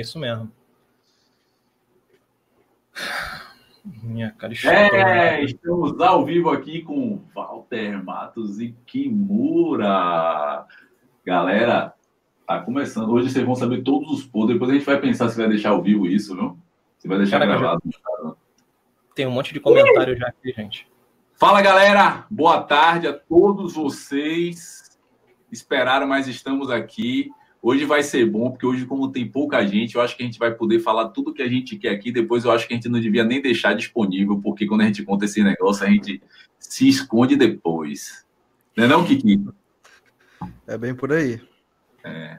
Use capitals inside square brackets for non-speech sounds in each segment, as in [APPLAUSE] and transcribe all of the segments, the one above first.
É isso mesmo. Minha cara É, estamos ao vivo aqui com Walter Matos e Kimura. Galera, tá começando. Hoje vocês vão saber todos os podres. Depois a gente vai pensar se vai deixar ao vivo isso, viu? Se vai deixar Caraca, gravado. Já... Tem um monte de comentário já aqui, gente. Fala, galera. Boa tarde a todos vocês. Esperaram, mas estamos aqui. Hoje vai ser bom, porque hoje, como tem pouca gente, eu acho que a gente vai poder falar tudo que a gente quer aqui. Depois eu acho que a gente não devia nem deixar disponível, porque quando a gente conta esse negócio, a gente se esconde depois. Não é não, Kiki? É bem por aí. É.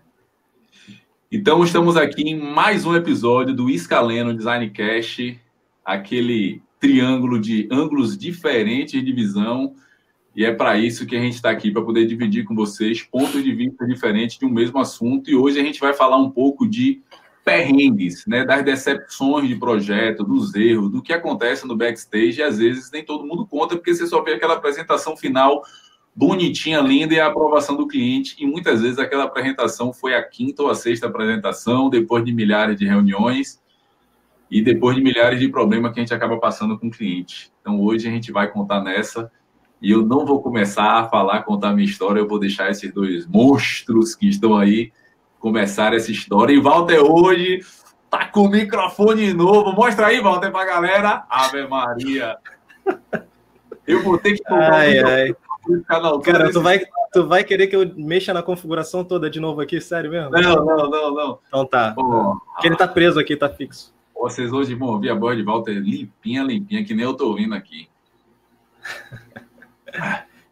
Então, estamos aqui em mais um episódio do Escaleno Design Cash, aquele triângulo de ângulos diferentes de visão e é para isso que a gente está aqui, para poder dividir com vocês pontos de vista diferentes de um mesmo assunto. E hoje a gente vai falar um pouco de perrengues, né, das decepções de projeto, dos erros, do que acontece no backstage. E às vezes nem todo mundo conta, porque você só vê aquela apresentação final bonitinha, linda e a aprovação do cliente. E muitas vezes aquela apresentação foi a quinta ou a sexta apresentação, depois de milhares de reuniões e depois de milhares de problemas que a gente acaba passando com o cliente. Então hoje a gente vai contar nessa e eu não vou começar a falar, contar minha história, eu vou deixar esses dois monstros que estão aí começar essa história. E Walter hoje tá com o microfone novo. Mostra aí, Walter, pra galera. Ave Maria. Eu vou ter que comprar ai, ai. Canal Cara, tu vai, tu vai querer que eu mexa na configuração toda de novo aqui? Sério mesmo? Não, não, não, não. Então tá. Porque ele tá preso aqui, tá fixo. Vocês hoje vão ouvir a voz de Walter limpinha, limpinha, que nem eu tô ouvindo aqui. [LAUGHS]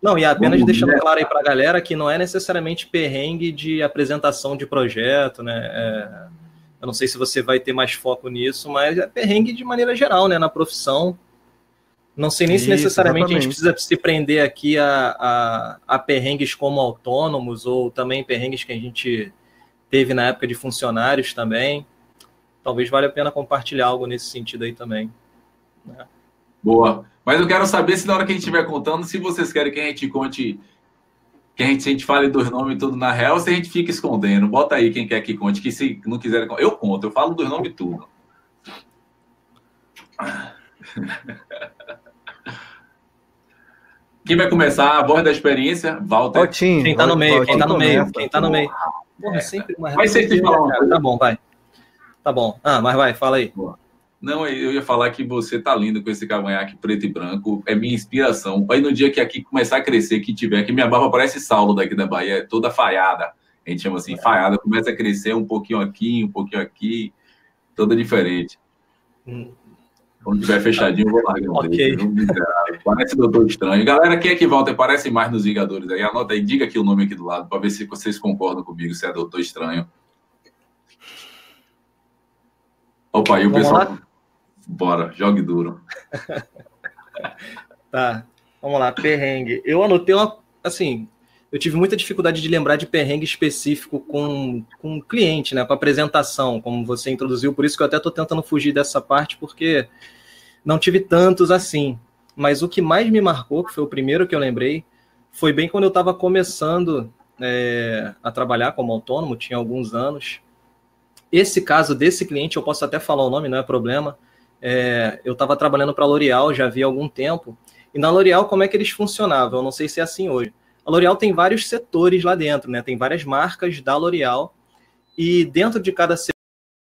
Não, e apenas deixando claro aí para a galera que não é necessariamente perrengue de apresentação de projeto, né? É, eu não sei se você vai ter mais foco nisso, mas é perrengue de maneira geral, né? Na profissão. Não sei nem Isso, se necessariamente exatamente. a gente precisa se prender aqui a, a, a perrengues como autônomos ou também perrengues que a gente teve na época de funcionários também. Talvez valha a pena compartilhar algo nesse sentido aí também. Né? Boa. Mas eu quero saber se na hora que a gente estiver contando, se vocês querem que a gente conte, que a gente, a gente fale dos nomes tudo na real, se a gente fica escondendo. Bota aí quem quer que conte, que se não quiser, eu conto, eu falo dos nomes tudo. [LAUGHS] Quem vai começar? A voz da experiência, Walter. Valtinho, quem tá no meio, quem tá no meio, quem tá no meio. Porra, sempre uma Vai ser falar Tá bom, vai. Tá bom. Ah, mas vai, fala aí. Boa. Não, eu ia falar que você tá lindo com esse cavanhaque preto e branco, é minha inspiração. Aí no dia que aqui começar a crescer, que tiver, que minha barba parece Saulo daqui da Bahia, é toda falhada. A gente chama assim, falhada, começa a crescer um pouquinho aqui, um pouquinho aqui, toda diferente. Hum. Quando tiver fechadinho, eu vou largar um okay. Parece Doutor Estranho. Galera, quem é que volta? Parece mais nos Vingadores aí. Anota aí, diga aqui o nome aqui do lado, para ver se vocês concordam comigo, se é Doutor Estranho. Opa, aí o Vamos pessoal. Lá? Bora, jogue duro. [LAUGHS] tá, vamos lá, perrengue. Eu anotei uma. Assim, eu tive muita dificuldade de lembrar de perrengue específico com, com cliente, né? Com apresentação, como você introduziu. Por isso que eu até estou tentando fugir dessa parte, porque não tive tantos assim. Mas o que mais me marcou, que foi o primeiro que eu lembrei, foi bem quando eu estava começando é, a trabalhar como autônomo, tinha alguns anos. Esse caso desse cliente, eu posso até falar o nome, não é problema é, eu estava trabalhando para a L'Oréal já havia algum tempo, e na L'Oréal como é que eles funcionavam? Eu não sei se é assim hoje. A L'Oréal tem vários setores lá dentro, né? Tem várias marcas da L'Oréal, e dentro de cada setor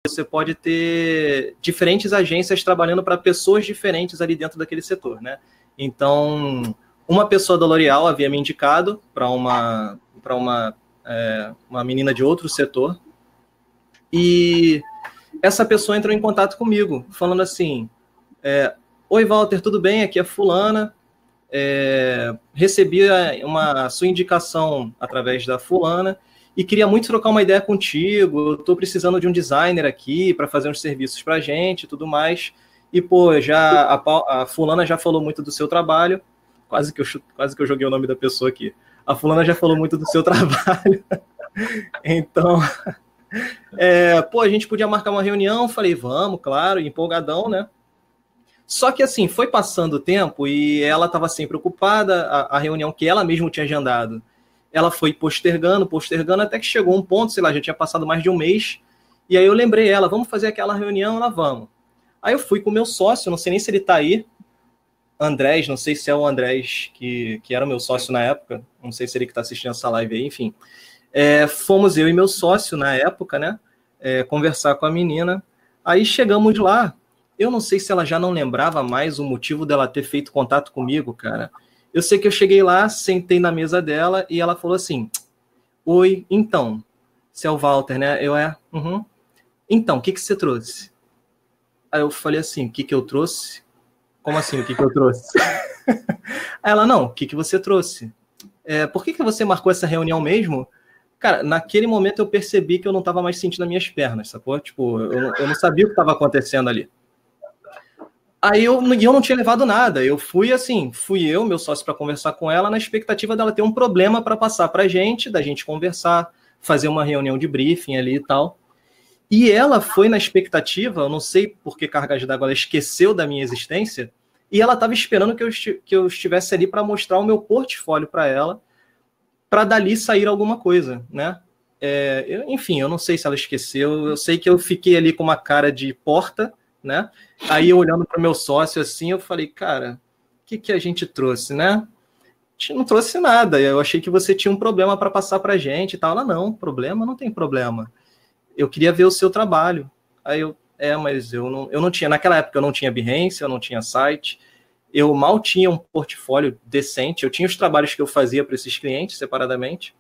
você pode ter diferentes agências trabalhando para pessoas diferentes ali dentro daquele setor, né? Então, uma pessoa da L'Oréal havia me indicado para uma, para uma, é, uma menina de outro setor, e essa pessoa entrou em contato comigo, falando assim: é, Oi, Walter, tudo bem? Aqui é Fulana. É, recebi uma sua indicação através da Fulana e queria muito trocar uma ideia contigo. Estou precisando de um designer aqui para fazer uns serviços para gente e tudo mais. E, pô, já a, a, Fulana já falou muito do seu trabalho. Quase que, eu, quase que eu joguei o nome da pessoa aqui. A Fulana já falou muito do seu [LAUGHS] trabalho. então, é, pô, a gente podia marcar uma reunião, falei, vamos, claro, empolgadão, né? Só que assim, foi passando o tempo e ela estava sempre ocupada, a, a, reunião que ela mesma tinha agendado, ela foi postergando, postergando, até que chegou um ponto, sei lá, já tinha passado mais de um mês, E aí eu lembrei ela, vamos fazer aquela reunião, ela vamos. Aí eu fui com o meu sócio, não sei nem se ele tá aí, Andrés, não sei se é o Andrés que, que era o meu sócio na época, não sei se ele que está assistindo essa live aí, enfim. É, fomos eu e meu sócio na época, né? É, conversar com a menina. Aí chegamos lá. Eu não sei se ela já não lembrava mais o motivo dela ter feito contato comigo, cara. Eu sei que eu cheguei lá, sentei na mesa dela e ela falou assim: Oi, então, se é o Walter, né? Eu é. Uhum. Então, o que, que você trouxe? Aí eu falei assim: o que, que eu trouxe? Como assim, o que, que eu trouxe? [LAUGHS] Aí ela, não, o que, que você trouxe? É, por que, que você marcou essa reunião mesmo? Cara, naquele momento eu percebi que eu não estava mais sentindo as minhas pernas, sacou? Tipo, eu, eu não sabia o que estava acontecendo ali. Aí eu, eu não tinha levado nada. Eu fui assim, fui eu, meu sócio, para conversar com ela, na expectativa dela ter um problema para passar para gente, da gente conversar, fazer uma reunião de briefing ali e tal. E ela foi na expectativa, eu não sei por que cargas d'água ela esqueceu da minha existência, e ela estava esperando que eu, que eu estivesse ali para mostrar o meu portfólio para ela, para dali sair alguma coisa, né? É, eu, enfim, eu não sei se ela esqueceu, eu sei que eu fiquei ali com uma cara de porta, né? Aí olhando para meu sócio assim, eu falei, cara, o que, que a gente trouxe, né? A gente não trouxe nada. Eu achei que você tinha um problema para passar para gente e tal. Ela, não, problema não tem problema eu queria ver o seu trabalho. Aí eu, é, mas eu não, eu não tinha, naquela época eu não tinha Behance, eu não tinha site, eu mal tinha um portfólio decente, eu tinha os trabalhos que eu fazia para esses clientes separadamente.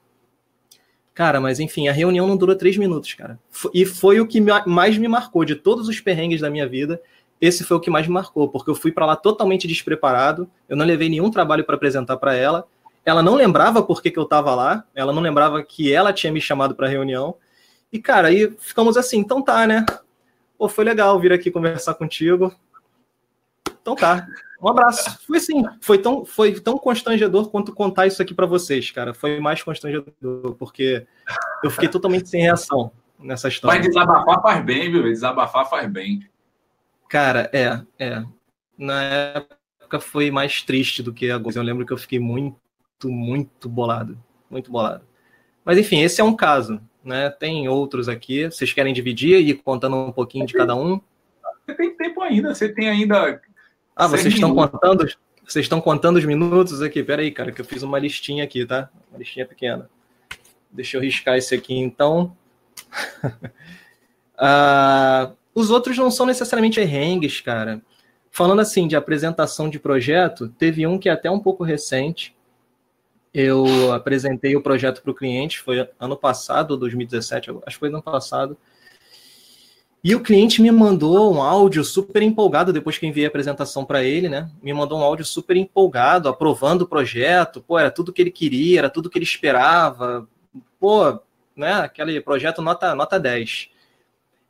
Cara, mas enfim, a reunião não durou três minutos, cara. E foi o que mais me marcou de todos os perrengues da minha vida. Esse foi o que mais me marcou, porque eu fui para lá totalmente despreparado, eu não levei nenhum trabalho para apresentar para ela. Ela não lembrava por que, que eu estava lá, ela não lembrava que ela tinha me chamado para a reunião. E, cara, aí ficamos assim, então tá, né? Pô, foi legal vir aqui conversar contigo. Então tá. Um abraço. Foi assim, foi tão, foi tão constrangedor quanto contar isso aqui para vocês, cara. Foi mais constrangedor, porque eu fiquei totalmente sem reação nessa história. Mas desabafar faz bem, viu? Desabafar faz bem. Cara, é, é. Na época foi mais triste do que agora. Eu lembro que eu fiquei muito, muito bolado. Muito bolado. Mas enfim, esse é um caso né? Tem outros aqui. Vocês querem dividir e ir contando um pouquinho de cada um? Você tem tempo ainda, você tem ainda. Ah, vocês estão contando? Vocês estão contando os minutos aqui? Pera aí, cara, que eu fiz uma listinha aqui, tá? Uma listinha pequena. Deixa eu riscar esse aqui, então. [LAUGHS] ah, os outros não são necessariamente errengues, cara. Falando assim de apresentação de projeto, teve um que é até um pouco recente, eu apresentei o projeto para o cliente, foi ano passado, 2017, acho que foi ano passado. E o cliente me mandou um áudio super empolgado depois que enviei a apresentação para ele, né? Me mandou um áudio super empolgado, aprovando o projeto. Pô, era tudo que ele queria, era tudo que ele esperava. Pô, né? Aquele projeto nota, nota 10.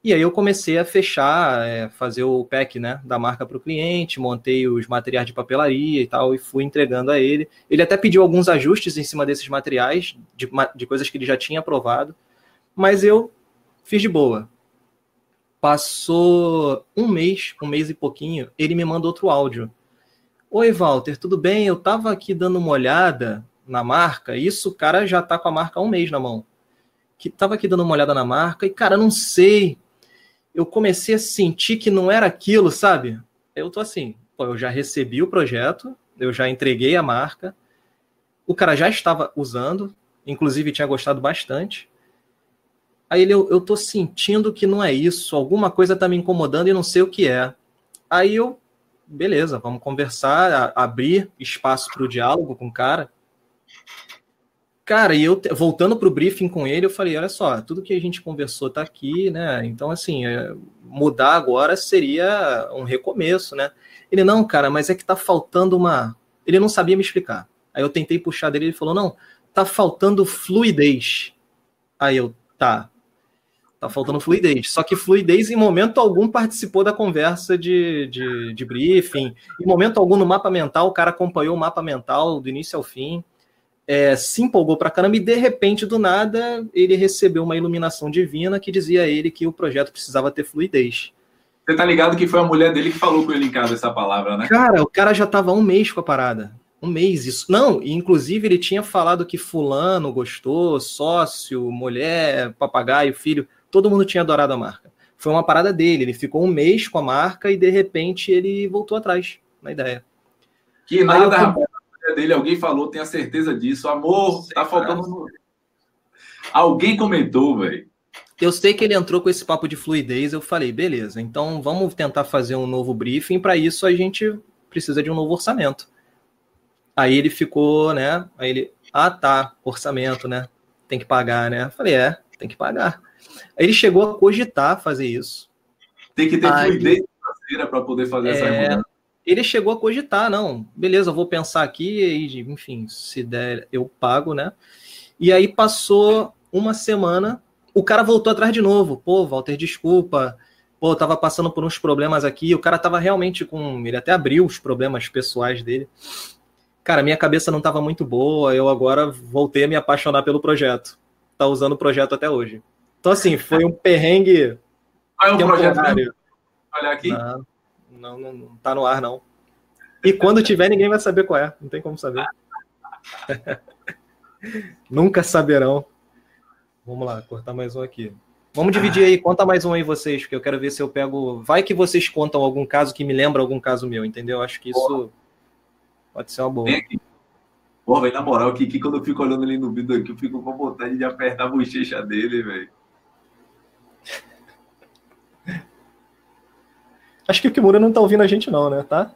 E aí eu comecei a fechar, é, fazer o pack né, da marca para o cliente, montei os materiais de papelaria e tal, e fui entregando a ele. Ele até pediu alguns ajustes em cima desses materiais, de, de coisas que ele já tinha aprovado, mas eu fiz de boa. Passou um mês, um mês e pouquinho, ele me mandou outro áudio. Oi, Walter, tudo bem? Eu estava aqui dando uma olhada na marca, isso o cara já está com a marca há um mês na mão. Que tava aqui dando uma olhada na marca e, cara, não sei eu comecei a sentir que não era aquilo, sabe? Eu tô assim, pô, eu já recebi o projeto, eu já entreguei a marca, o cara já estava usando, inclusive tinha gostado bastante. Aí ele, eu, eu tô sentindo que não é isso, alguma coisa tá me incomodando e não sei o que é. Aí eu, beleza, vamos conversar, a, abrir espaço para o diálogo com o cara. Cara, e eu voltando para o briefing com ele, eu falei: olha só, tudo que a gente conversou está aqui, né? Então, assim, é, mudar agora seria um recomeço, né? Ele, não, cara, mas é que tá faltando uma. Ele não sabia me explicar. Aí eu tentei puxar dele, ele falou: não, tá faltando fluidez. Aí eu, tá. Tá faltando fluidez. Só que fluidez, em momento algum, participou da conversa de, de, de briefing. Em momento algum, no mapa mental, o cara acompanhou o mapa mental do início ao fim é, se empolgou para caramba e de repente, do nada, ele recebeu uma iluminação divina que dizia a ele que o projeto precisava ter fluidez. Você tá ligado que foi a mulher dele que falou com ele em casa essa palavra, né? Cara, o cara já tava um mês com a parada. Um mês, isso. Não, inclusive ele tinha falado que fulano gostou, sócio, mulher, papagaio, filho. Todo mundo tinha adorado a marca. Foi uma parada dele, ele ficou um mês com a marca e de repente ele voltou atrás na ideia. Que nada, eu... dele, alguém falou, tenha certeza disso. Amor, tá faltando. Alguém comentou, velho. Eu sei que ele entrou com esse papo de fluidez, eu falei, beleza, então vamos tentar fazer um novo briefing, para isso a gente precisa de um novo orçamento. Aí ele ficou, né? Aí ele, ah tá, orçamento, né? Tem que pagar, né? Eu falei, é, tem que pagar. Ele chegou a cogitar fazer isso. Tem que ter Aí, fluidez financeira para poder fazer é, essa mudança. Ele chegou a cogitar, não, beleza, eu vou pensar aqui e, enfim, se der, eu pago, né? E aí passou uma semana, o cara voltou atrás de novo. Pô, Walter, desculpa. Pô, eu tava passando por uns problemas aqui. O cara tava realmente com. Ele até abriu os problemas pessoais dele. Cara, minha cabeça não tava muito boa. Eu agora voltei a me apaixonar pelo projeto. Tá usando o projeto até hoje. Então, assim, foi um perrengue. Qual é o projeto? Olha aqui. Não, não, não, não tá no ar, não. E quando tiver, ninguém vai saber qual é. Não tem como saber. [LAUGHS] Nunca saberão. Vamos lá, cortar mais um aqui. Vamos dividir aí, conta mais um aí vocês, porque eu quero ver se eu pego. Vai que vocês contam algum caso que me lembra algum caso meu, entendeu? Acho que isso pode ser uma boa. Pô, velho, na moral, que, que quando eu fico olhando ali no vídeo aqui, eu fico com vontade de apertar a bochecha dele, velho. Acho que o Kimura não tá ouvindo a gente, não, né? Tá?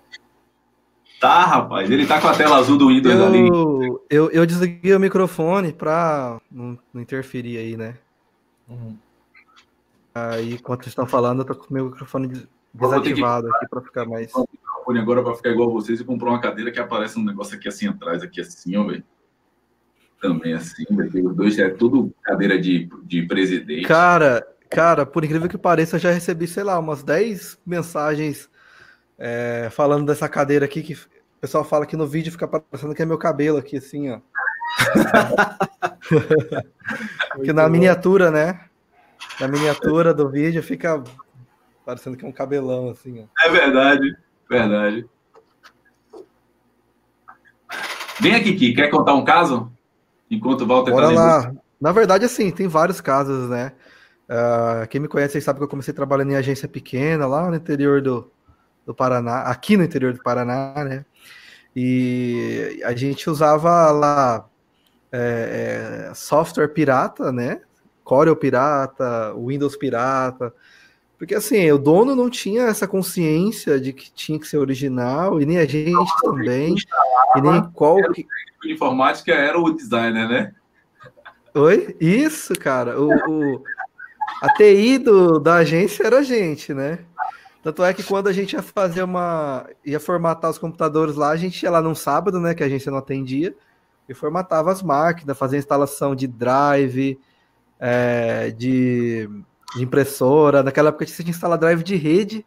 Tá, rapaz. Ele tá com a tela azul do Windows eu, ali. Eu, eu desliguei o microfone pra não, não interferir aí, né? Uhum. Aí, enquanto vocês estão falando, eu tô com o meu microfone desativado que... aqui pra ficar mais. O microfone agora pra ficar igual a vocês e comprar uma cadeira que aparece um negócio aqui assim atrás, aqui assim, ó, velho. Também assim, velho. Os dois é tudo cadeira de, de presidente. Cara, Cara, por incrível que pareça, eu já recebi, sei lá, umas 10 mensagens é, falando dessa cadeira aqui, que o pessoal fala que no vídeo fica parecendo que é meu cabelo aqui, assim, ó. [LAUGHS] que na miniatura, né? Na miniatura do vídeo fica parecendo que é um cabelão, assim, ó. É verdade, verdade. Vem aqui, Kiki, quer contar um caso? Enquanto o Walter Bora tá lá. Na verdade, assim, tem vários casos, né? Uh, quem me conhece sabe que eu comecei trabalhando em agência pequena lá no interior do, do Paraná, aqui no interior do Paraná, né? E a gente usava lá é, é, software pirata, né? Corel pirata, Windows pirata, porque assim, o dono não tinha essa consciência de que tinha que ser original, e nem a gente não, também, e nem qual que... informática era o designer, né? Oi? Isso, cara. O, o, a TI do, da agência era a gente, né? Tanto é que quando a gente ia fazer uma. ia formatar os computadores lá, a gente ia lá num sábado, né? Que a agência não atendia, e formatava as máquinas, fazia instalação de drive, é, de, de, impressora. Naquela época a gente tinha que instalar drive de rede,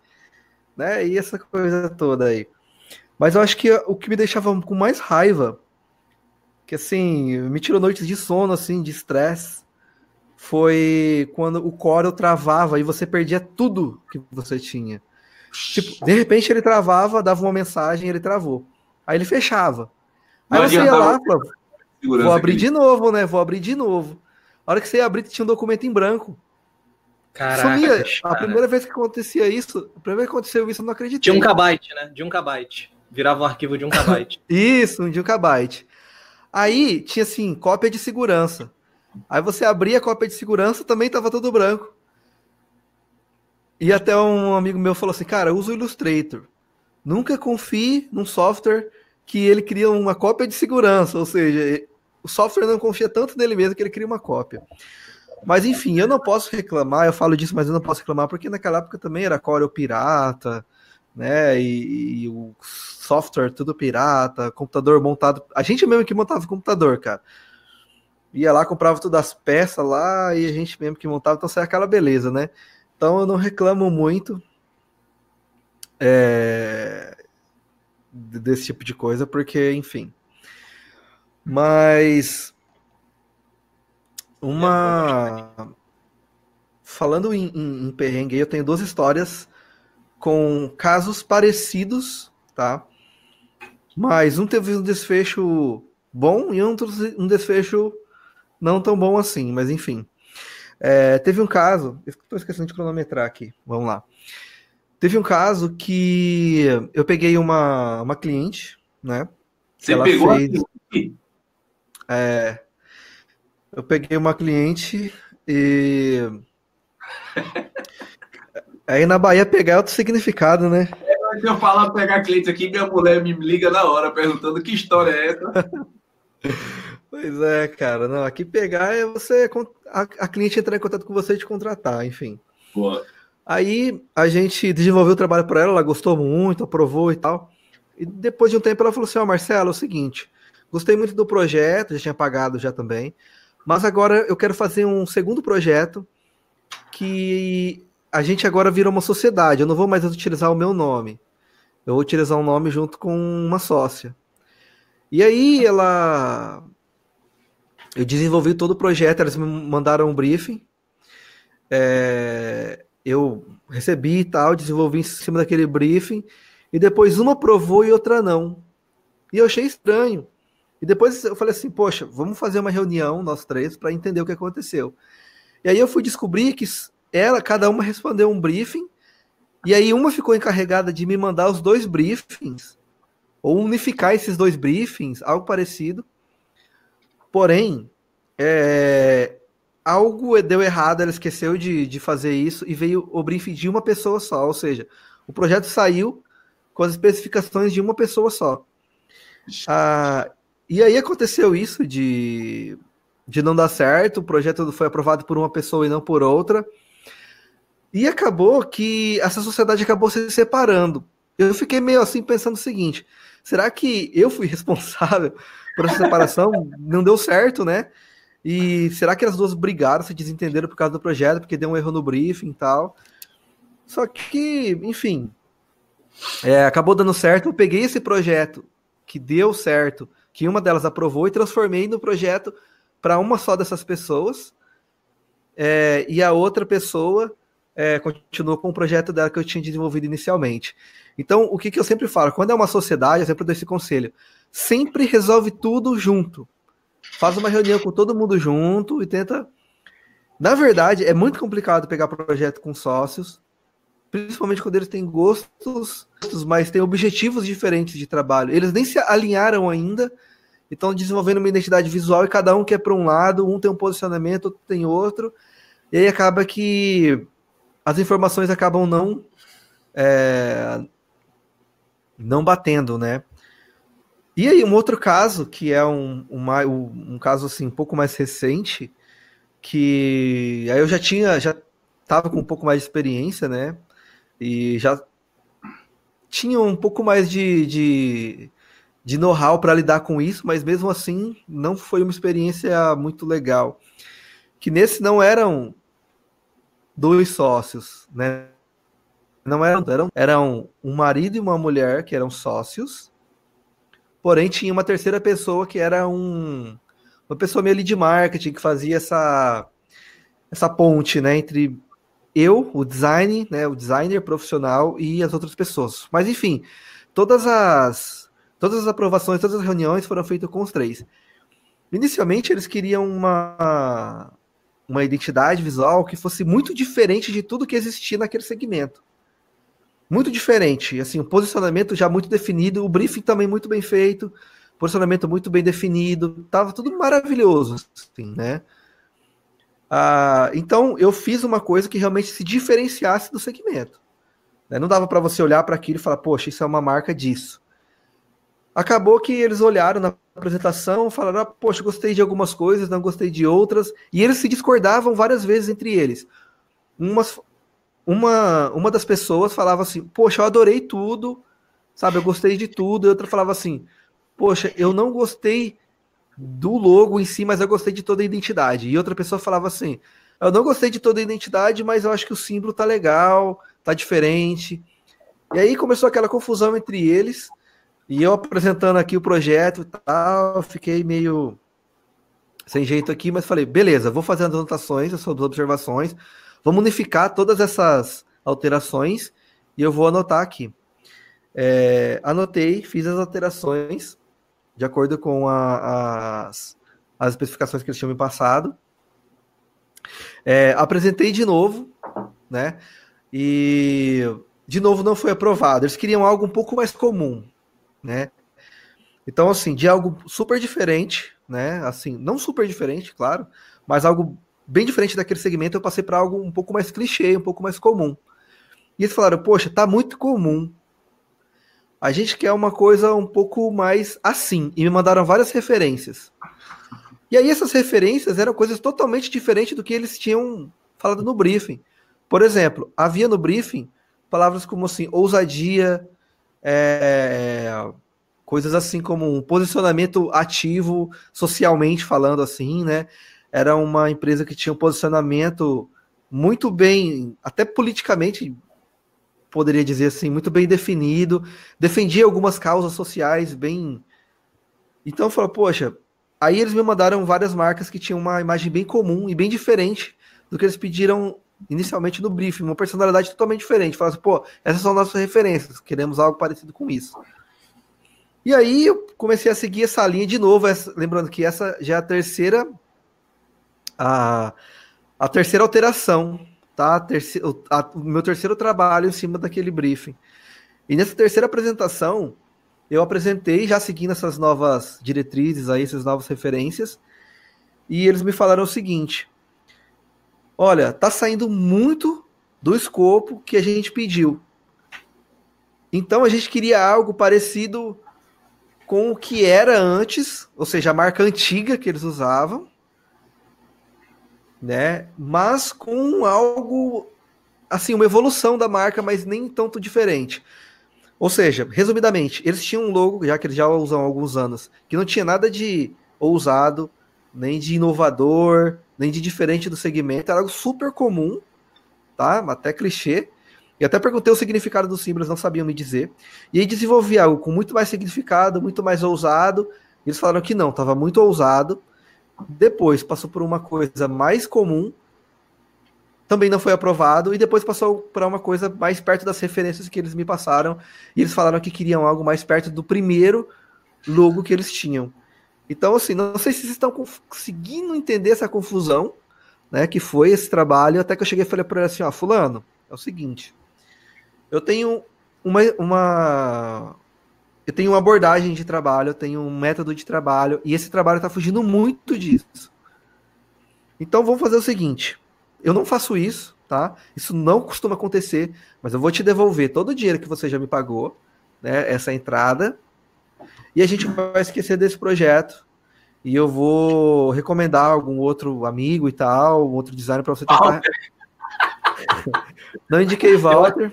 né? E essa coisa toda aí. Mas eu acho que o que me deixava com mais raiva, que assim, me tirou noites de sono, assim, de estresse foi quando o Corel travava e você perdia tudo que você tinha. Tipo, de repente ele travava, dava uma mensagem, ele travou. Aí ele fechava. Aí Não você ia lá, falava, vou abrir de novo, né? Vou abrir de novo. A hora que você ia abrir, tinha um documento em branco. Caraca, Sumia. A primeira vez que acontecia isso, a primeira vez que aconteceu isso, eu não acreditei. De um kbyte, né? De um kbyte. Virava um arquivo de um kbyte. [LAUGHS] isso, de um kbyte. Aí tinha assim, cópia de segurança. Aí você abria a cópia de segurança, também estava tudo branco. E até um amigo meu falou assim, cara, usa o Illustrator. Nunca confie num software que ele cria uma cópia de segurança, ou seja, o software não confia tanto nele mesmo que ele cria uma cópia. Mas enfim, eu não posso reclamar, eu falo disso, mas eu não posso reclamar porque naquela época também era Corel pirata, né? E, e, o software tudo pirata, computador montado. A gente mesmo que montava o computador, cara ia lá, comprava todas as peças lá e a gente mesmo que montava, então sai aquela beleza, né? Então eu não reclamo muito é, desse tipo de coisa, porque, enfim. Mas uma. Falando em, em, em perrengue, eu tenho duas histórias com casos parecidos, tá? Mas um teve um desfecho bom e outro um desfecho não tão bom assim, mas enfim. É, teve um caso, estou esquecendo de cronometrar aqui, vamos lá. Teve um caso que eu peguei uma, uma cliente, né? Você pegou fez, é, eu peguei uma cliente e [LAUGHS] aí na Bahia pegar é outro significado, né? É, se eu falar pegar cliente aqui, minha mulher me liga na hora perguntando que história é essa. [LAUGHS] Pois é, cara. Não, aqui pegar é você a, a cliente entrar em contato com você e te contratar, enfim. Boa. Aí a gente desenvolveu o trabalho para ela, ela gostou muito, aprovou e tal. E depois de um tempo ela falou assim: Ó, oh, Marcelo, é o seguinte, gostei muito do projeto, já tinha pagado já também, mas agora eu quero fazer um segundo projeto que a gente agora virou uma sociedade. Eu não vou mais utilizar o meu nome. Eu vou utilizar um nome junto com uma sócia. E aí ela eu desenvolvi todo o projeto, eles me mandaram um briefing. É, eu recebi e tal, desenvolvi em cima daquele briefing, e depois uma aprovou e outra não. E eu achei estranho. E depois eu falei assim, poxa, vamos fazer uma reunião, nós três, para entender o que aconteceu. E aí eu fui descobrir que ela, cada uma respondeu um briefing, e aí uma ficou encarregada de me mandar os dois briefings, ou unificar esses dois briefings, algo parecido. Porém, é, algo deu errado, ela esqueceu de, de fazer isso e veio o de uma pessoa só. Ou seja, o projeto saiu com as especificações de uma pessoa só. Ah, e aí aconteceu isso de, de não dar certo, o projeto foi aprovado por uma pessoa e não por outra. E acabou que essa sociedade acabou se separando. Eu fiquei meio assim pensando o seguinte: será que eu fui [LAUGHS] responsável por essa separação, não deu certo, né? E será que as duas brigaram, se desentenderam por causa do projeto, porque deu um erro no briefing e tal? Só que, enfim, é, acabou dando certo. Eu peguei esse projeto que deu certo, que uma delas aprovou, e transformei no projeto para uma só dessas pessoas. É, e a outra pessoa é, continuou com o projeto dela que eu tinha desenvolvido inicialmente. Então, o que, que eu sempre falo? Quando é uma sociedade, eu sempre dou esse conselho sempre resolve tudo junto. Faz uma reunião com todo mundo junto e tenta. Na verdade, é muito complicado pegar projeto com sócios, principalmente quando eles têm gostos, mas têm objetivos diferentes de trabalho. Eles nem se alinharam ainda, estão desenvolvendo uma identidade visual e cada um quer para um lado, um tem um posicionamento, outro tem outro, e aí acaba que as informações acabam não é, não batendo, né? E aí, um outro caso, que é um, um, caso assim, um pouco mais recente, que aí eu já tinha, já estava com um pouco mais de experiência, né? E já tinha um pouco mais de, de, de know-how para lidar com isso, mas mesmo assim não foi uma experiência muito legal. Que nesse não eram dois sócios, né? Não eram, eram, eram um marido e uma mulher que eram sócios, Porém, tinha uma terceira pessoa que era um, uma pessoa meio ali de marketing, que fazia essa, essa ponte né, entre eu, o design, né, o designer profissional e as outras pessoas. Mas, enfim, todas as, todas as aprovações, todas as reuniões foram feitas com os três. Inicialmente, eles queriam uma, uma identidade visual que fosse muito diferente de tudo que existia naquele segmento muito diferente. Assim, o posicionamento já muito definido, o briefing também muito bem feito, posicionamento muito bem definido, tava tudo maravilhoso, assim, né? Ah, então eu fiz uma coisa que realmente se diferenciasse do segmento. Né? Não dava para você olhar para aquilo e falar, poxa, isso é uma marca disso. Acabou que eles olharam na apresentação, falaram, ah, poxa, gostei de algumas coisas, não gostei de outras, e eles se discordavam várias vezes entre eles. Umas uma, uma das pessoas falava assim: Poxa, eu adorei tudo, sabe? Eu gostei de tudo. E outra falava assim: Poxa, eu não gostei do logo em si, mas eu gostei de toda a identidade. E outra pessoa falava assim: Eu não gostei de toda a identidade, mas eu acho que o símbolo tá legal, tá diferente. E aí começou aquela confusão entre eles. E eu apresentando aqui o projeto e tal, fiquei meio sem jeito aqui, mas falei: beleza, vou fazer as anotações, as observações Vamos unificar todas essas alterações e eu vou anotar aqui. É, anotei, fiz as alterações de acordo com a, as, as especificações que eles tinham me passado. É, apresentei de novo, né? E de novo não foi aprovado. Eles queriam algo um pouco mais comum, né? Então, assim, de algo super diferente, né? Assim, não super diferente, claro, mas algo bem diferente daquele segmento, eu passei para algo um pouco mais clichê, um pouco mais comum. E eles falaram, poxa, tá muito comum. A gente quer uma coisa um pouco mais assim. E me mandaram várias referências. E aí essas referências eram coisas totalmente diferentes do que eles tinham falado no briefing. Por exemplo, havia no briefing palavras como assim, ousadia, é, coisas assim como um posicionamento ativo socialmente falando assim, né? Era uma empresa que tinha um posicionamento muito bem, até politicamente poderia dizer assim, muito bem definido, defendia algumas causas sociais bem. Então eu falo, poxa, aí eles me mandaram várias marcas que tinham uma imagem bem comum e bem diferente do que eles pediram inicialmente no briefing, uma personalidade totalmente diferente. Falaram assim, pô, essas são nossas referências, queremos algo parecido com isso. E aí eu comecei a seguir essa linha de novo, essa, lembrando que essa já é a terceira a, a terceira alteração, tá? Terceiro, a, o meu terceiro trabalho em cima daquele briefing. E nessa terceira apresentação, eu apresentei já seguindo essas novas diretrizes aí, essas novas referências, e eles me falaram o seguinte: Olha, tá saindo muito do escopo que a gente pediu. Então a gente queria algo parecido com o que era antes, ou seja, a marca antiga que eles usavam, né? Mas com algo assim, uma evolução da marca, mas nem tanto diferente. Ou seja, resumidamente, eles tinham um logo, já que eles já usam há alguns anos, que não tinha nada de ousado, nem de inovador, nem de diferente do segmento, era algo super comum, tá? Até clichê. E até perguntei o significado dos símbolos, não sabiam me dizer. E aí desenvolvi algo com muito mais significado, muito mais ousado. Eles falaram que não, estava muito ousado. Depois passou por uma coisa mais comum, também não foi aprovado. E depois passou para uma coisa mais perto das referências que eles me passaram. E eles falaram que queriam algo mais perto do primeiro logo que eles tinham. Então, assim, não sei se vocês estão conseguindo entender essa confusão, né? Que foi esse trabalho. Até que eu cheguei e falei para ele assim: ó, Fulano, é o seguinte eu tenho uma, uma eu tenho uma abordagem de trabalho, eu tenho um método de trabalho, e esse trabalho está fugindo muito disso. Então vamos fazer o seguinte: eu não faço isso, tá? Isso não costuma acontecer, mas eu vou te devolver todo o dinheiro que você já me pagou, né? Essa entrada, e a gente vai esquecer desse projeto. E eu vou recomendar algum outro amigo e tal, outro designer para você tentar. [LAUGHS] não indiquei Walter.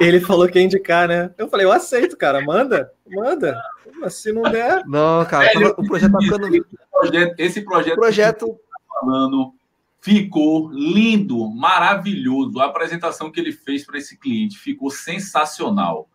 Ele falou que ia indicar, né? Eu falei, eu aceito, cara, manda, manda. Mas se não der. Não, cara, Velho, o projeto tá ficando. Esse projeto, projeto... Tá falando ficou lindo, maravilhoso. A apresentação que ele fez para esse cliente ficou sensacional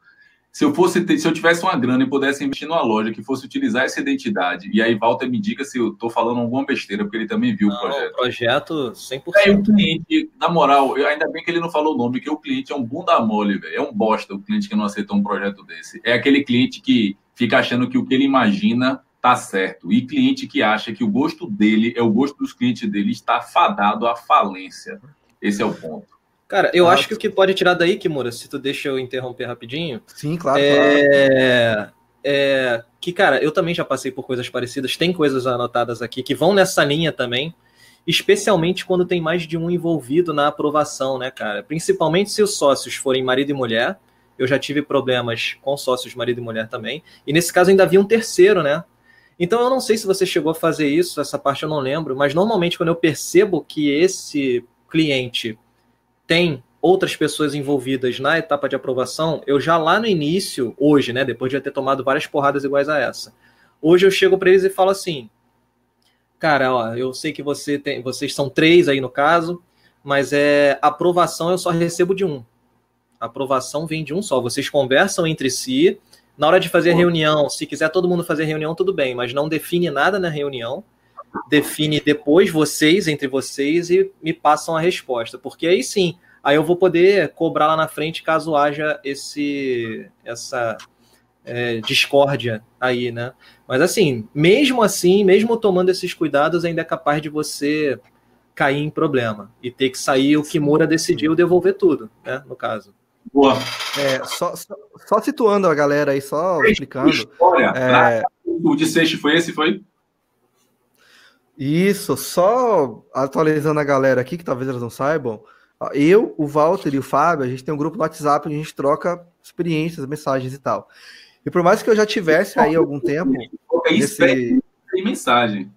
se eu fosse ter, se eu tivesse uma grana e pudesse investir numa loja que fosse utilizar essa identidade, e aí Walter me diga se eu estou falando alguma besteira, porque ele também viu não, o projeto. O projeto 100%. É, o cliente, na moral, eu, ainda bem que ele não falou o nome, que o cliente é um bunda mole, velho. É um bosta o cliente que não aceitou um projeto desse. É aquele cliente que fica achando que o que ele imagina tá certo. E cliente que acha que o gosto dele é o gosto dos clientes dele está fadado à falência. Esse é o ponto. Cara, eu acho que o que pode tirar daí, Kimura, se tu deixa eu interromper rapidinho. Sim, claro. É, claro. é que, cara, eu também já passei por coisas parecidas. Tem coisas anotadas aqui que vão nessa linha também. Especialmente quando tem mais de um envolvido na aprovação, né, cara? Principalmente se os sócios forem marido e mulher. Eu já tive problemas com sócios marido e mulher também. E nesse caso ainda havia um terceiro, né? Então eu não sei se você chegou a fazer isso, essa parte eu não lembro, mas normalmente quando eu percebo que esse cliente tem outras pessoas envolvidas na etapa de aprovação, eu já lá no início, hoje, né, depois de eu ter tomado várias porradas iguais a essa, hoje eu chego para eles e falo assim, cara, ó, eu sei que você tem, vocês são três aí no caso, mas é aprovação eu só recebo de um. A aprovação vem de um só. Vocês conversam entre si. Na hora de fazer reunião, se quiser todo mundo fazer reunião, tudo bem, mas não define nada na reunião define depois vocês, entre vocês, e me passam a resposta. Porque aí sim, aí eu vou poder cobrar lá na frente caso haja esse essa é, discórdia aí, né? Mas assim, mesmo assim, mesmo tomando esses cuidados, ainda é capaz de você cair em problema e ter que sair o Kimura decidiu devolver tudo, né? No caso. Boa. É, só, só, só, situando a galera aí, só explicando. História, é... O desfecho foi esse, foi? Isso, só atualizando a galera aqui, que talvez elas não saibam. Eu, o Walter e o Fábio, a gente tem um grupo no WhatsApp onde a gente troca experiências, mensagens e tal. E por mais que eu já tivesse aí algum tempo. Nesse... Tem mensagem.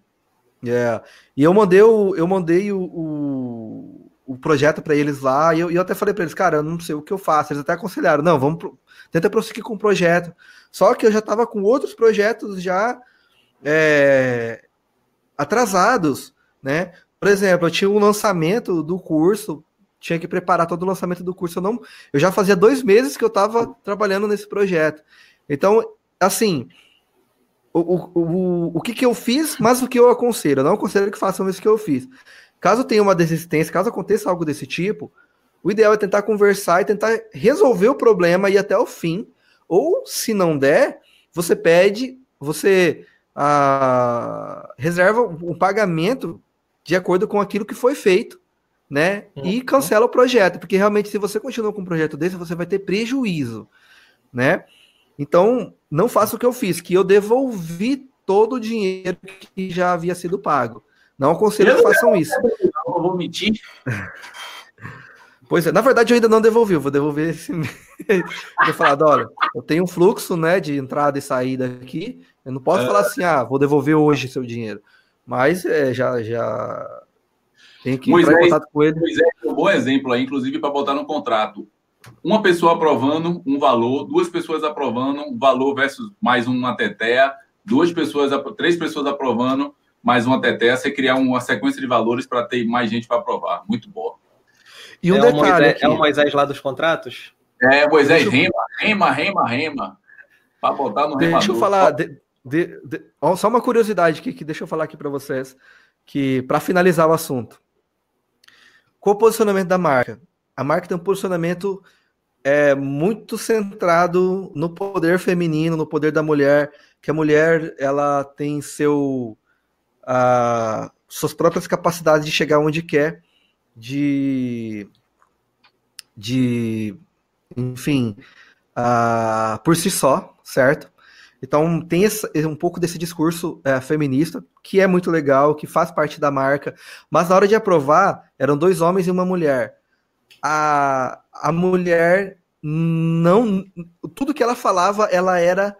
É. E eu mandei o, eu mandei o, o, o projeto para eles lá, e eu, eu até falei para eles, cara, eu não sei o que eu faço. Eles até aconselharam, não, vamos pro, tenta prosseguir com o projeto. Só que eu já estava com outros projetos já é, atrasados, né? Por exemplo, eu tinha um lançamento do curso, tinha que preparar todo o lançamento do curso. Eu, não, eu já fazia dois meses que eu estava trabalhando nesse projeto. Então, assim, o, o, o, o que, que eu fiz, mas o que eu aconselho. Eu não aconselho que façam isso que eu fiz. Caso tenha uma desistência, caso aconteça algo desse tipo, o ideal é tentar conversar e tentar resolver o problema e ir até o fim. Ou, se não der, você pede, você a, reserva um pagamento de acordo com aquilo que foi feito, né? Uhum. E cancela o projeto, porque realmente se você continua com um projeto desse, você vai ter prejuízo, né? Então, não faça o que eu fiz, que eu devolvi todo o dinheiro que já havia sido pago. Não aconselho que façam isso. Eu vou mentir. [LAUGHS] Pois é, na verdade eu ainda não devolvi, eu vou devolver esse [LAUGHS] Eu falado, olha, eu tenho um fluxo, né, de entrada e saída aqui, eu não posso é... falar assim, ah, vou devolver hoje seu dinheiro. Mas é, já, já tem que Moisés, entrar em contato com ele. Moisés é um bom exemplo aí, inclusive, para botar no contrato. Uma pessoa aprovando um valor, duas pessoas aprovando um valor versus mais uma teteia, duas pessoas, três pessoas aprovando mais uma teteia, você criar uma sequência de valores para ter mais gente para aprovar. Muito boa. E um é, detalhe o Moisés, é o Moisés lá dos contratos? É, Moisés, rema, rema, rema, rema. Para botar no remador. Deixa eu falar, de, de, de, só uma curiosidade que, que deixa eu falar aqui para vocês, que para finalizar o assunto. Qual o posicionamento da marca? A marca tem um posicionamento é, muito centrado no poder feminino, no poder da mulher, que a mulher ela tem seu a, suas próprias capacidades de chegar onde quer, de de enfim, a, por si só, certo? Então tem esse, um pouco desse discurso é, feminista, que é muito legal, que faz parte da marca, mas na hora de aprovar, eram dois homens e uma mulher. A, a mulher não. Tudo que ela falava, ela era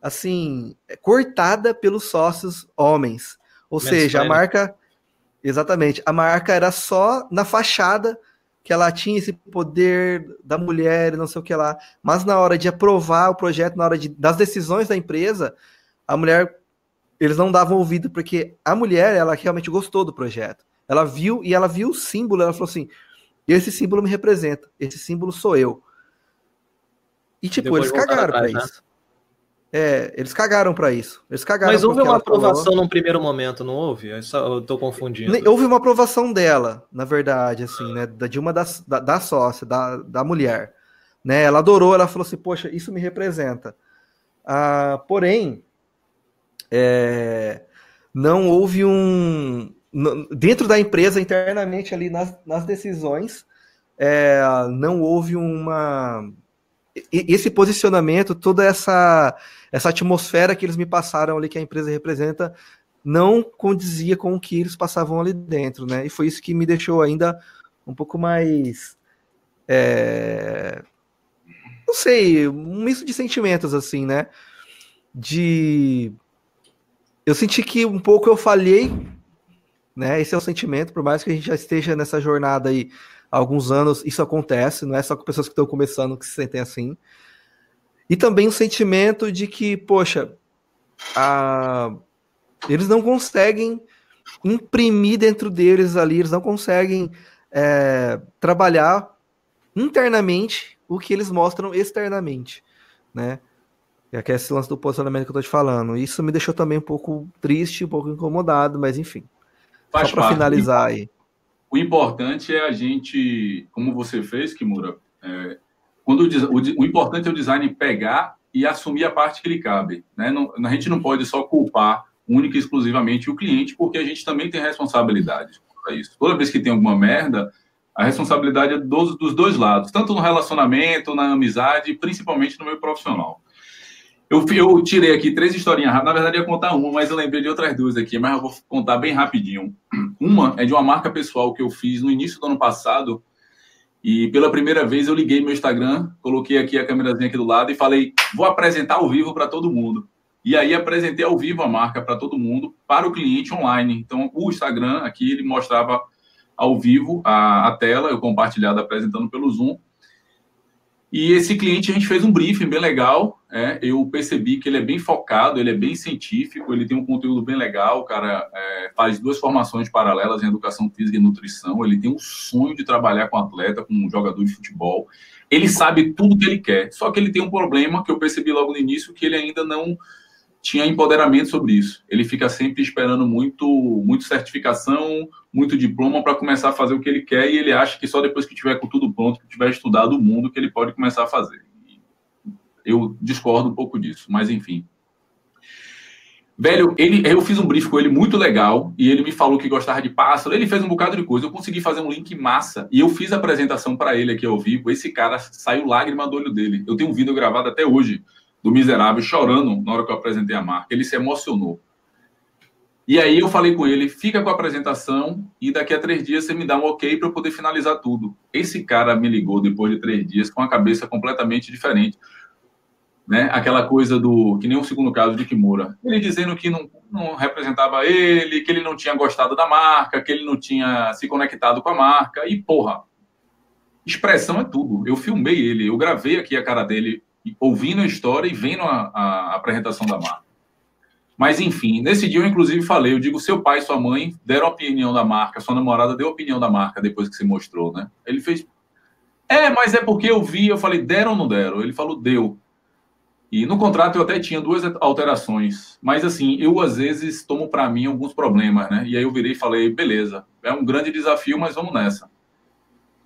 assim, cortada pelos sócios homens. Ou Menos seja, a marca. Exatamente, a marca era só na fachada que ela tinha esse poder da mulher, não sei o que lá. Mas na hora de aprovar o projeto, na hora de, das decisões da empresa, a mulher, eles não davam ouvido, porque a mulher, ela realmente gostou do projeto. Ela viu e ela viu o símbolo, ela falou assim: esse símbolo me representa, esse símbolo sou eu. E tipo, Depois eles cagaram pra né? isso. É, eles cagaram para isso. Eles cagaram Mas houve uma aprovação falou... num primeiro momento, não houve? Eu, tô confundindo. Houve uma aprovação dela, na verdade, assim, né? De uma das, da, da sócia, da, da mulher. Né? Ela adorou, ela falou assim, poxa, isso me representa. Ah, porém, é, não houve um. Dentro da empresa, internamente ali nas, nas decisões, é, não houve uma. Esse posicionamento, toda essa essa atmosfera que eles me passaram ali, que a empresa representa, não condizia com o que eles passavam ali dentro, né? E foi isso que me deixou ainda um pouco mais. É... Não sei, um misto de sentimentos, assim, né? De. Eu senti que um pouco eu falhei, né? Esse é o sentimento, por mais que a gente já esteja nessa jornada aí há alguns anos, isso acontece, não é só com pessoas que estão começando que se sentem assim. E também o sentimento de que, poxa, a... eles não conseguem imprimir dentro deles ali, eles não conseguem é, trabalhar internamente o que eles mostram externamente, né? É que é esse lance do posicionamento que eu tô te falando. Isso me deixou também um pouco triste, um pouco incomodado, mas enfim. Faz Só para finalizar aí. O importante é a gente, como você fez, Kimura, é, quando o, o, o, importante é o design pegar e assumir a parte que lhe cabe. Né? Não, a gente não pode só culpar única e exclusivamente o cliente, porque a gente também tem responsabilidade. para isso. Toda vez que tem alguma merda, a responsabilidade é dos, dos dois lados, tanto no relacionamento, na amizade, principalmente no meio profissional. Eu, eu tirei aqui três historinhas rápidas. Na verdade, ia contar uma, mas eu lembrei de outras duas aqui, mas eu vou contar bem rapidinho. Uma é de uma marca pessoal que eu fiz no início do ano passado. E pela primeira vez eu liguei meu Instagram, coloquei aqui a câmerazinha aqui do lado e falei: vou apresentar ao vivo para todo mundo. E aí apresentei ao vivo a marca para todo mundo, para o cliente online. Então, o Instagram aqui ele mostrava ao vivo a, a tela, eu compartilhado apresentando pelo Zoom. E esse cliente a gente fez um briefing bem legal. É, eu percebi que ele é bem focado, ele é bem científico, ele tem um conteúdo bem legal. O cara é, faz duas formações paralelas em educação física e nutrição. Ele tem um sonho de trabalhar com atleta, com um jogador de futebol. Ele sabe tudo que ele quer. Só que ele tem um problema que eu percebi logo no início que ele ainda não tinha empoderamento sobre isso. Ele fica sempre esperando muito, muito certificação, muito diploma para começar a fazer o que ele quer e ele acha que só depois que tiver com tudo pronto, que tiver estudado o mundo, que ele pode começar a fazer. Eu discordo um pouco disso, mas enfim. Velho, ele, eu fiz um brief com ele muito legal e ele me falou que gostava de pássaro. Ele fez um bocado de coisa. Eu consegui fazer um link massa e eu fiz a apresentação para ele aqui ao vivo. Esse cara saiu lágrima do olho dele. Eu tenho um vídeo gravado até hoje do miserável chorando na hora que eu apresentei a marca. Ele se emocionou. E aí eu falei com ele, fica com a apresentação e daqui a três dias você me dá um ok para eu poder finalizar tudo. Esse cara me ligou depois de três dias com a cabeça completamente diferente. Né? Aquela coisa do, que nem o segundo caso de Kimura. Ele dizendo que não, não representava ele, que ele não tinha gostado da marca, que ele não tinha se conectado com a marca. E porra, expressão é tudo. Eu filmei ele, eu gravei aqui a cara dele ouvindo a história e vendo a, a apresentação da marca. Mas, enfim, nesse dia eu, inclusive, falei: eu digo, seu pai e sua mãe deram opinião da marca, sua namorada deu opinião da marca depois que você mostrou, né? Ele fez. É, mas é porque eu vi, eu falei, deram ou não deram? Ele falou, deu. E no contrato eu até tinha duas alterações, mas assim, eu às vezes tomo para mim alguns problemas, né? E aí eu virei e falei, beleza, é um grande desafio, mas vamos nessa.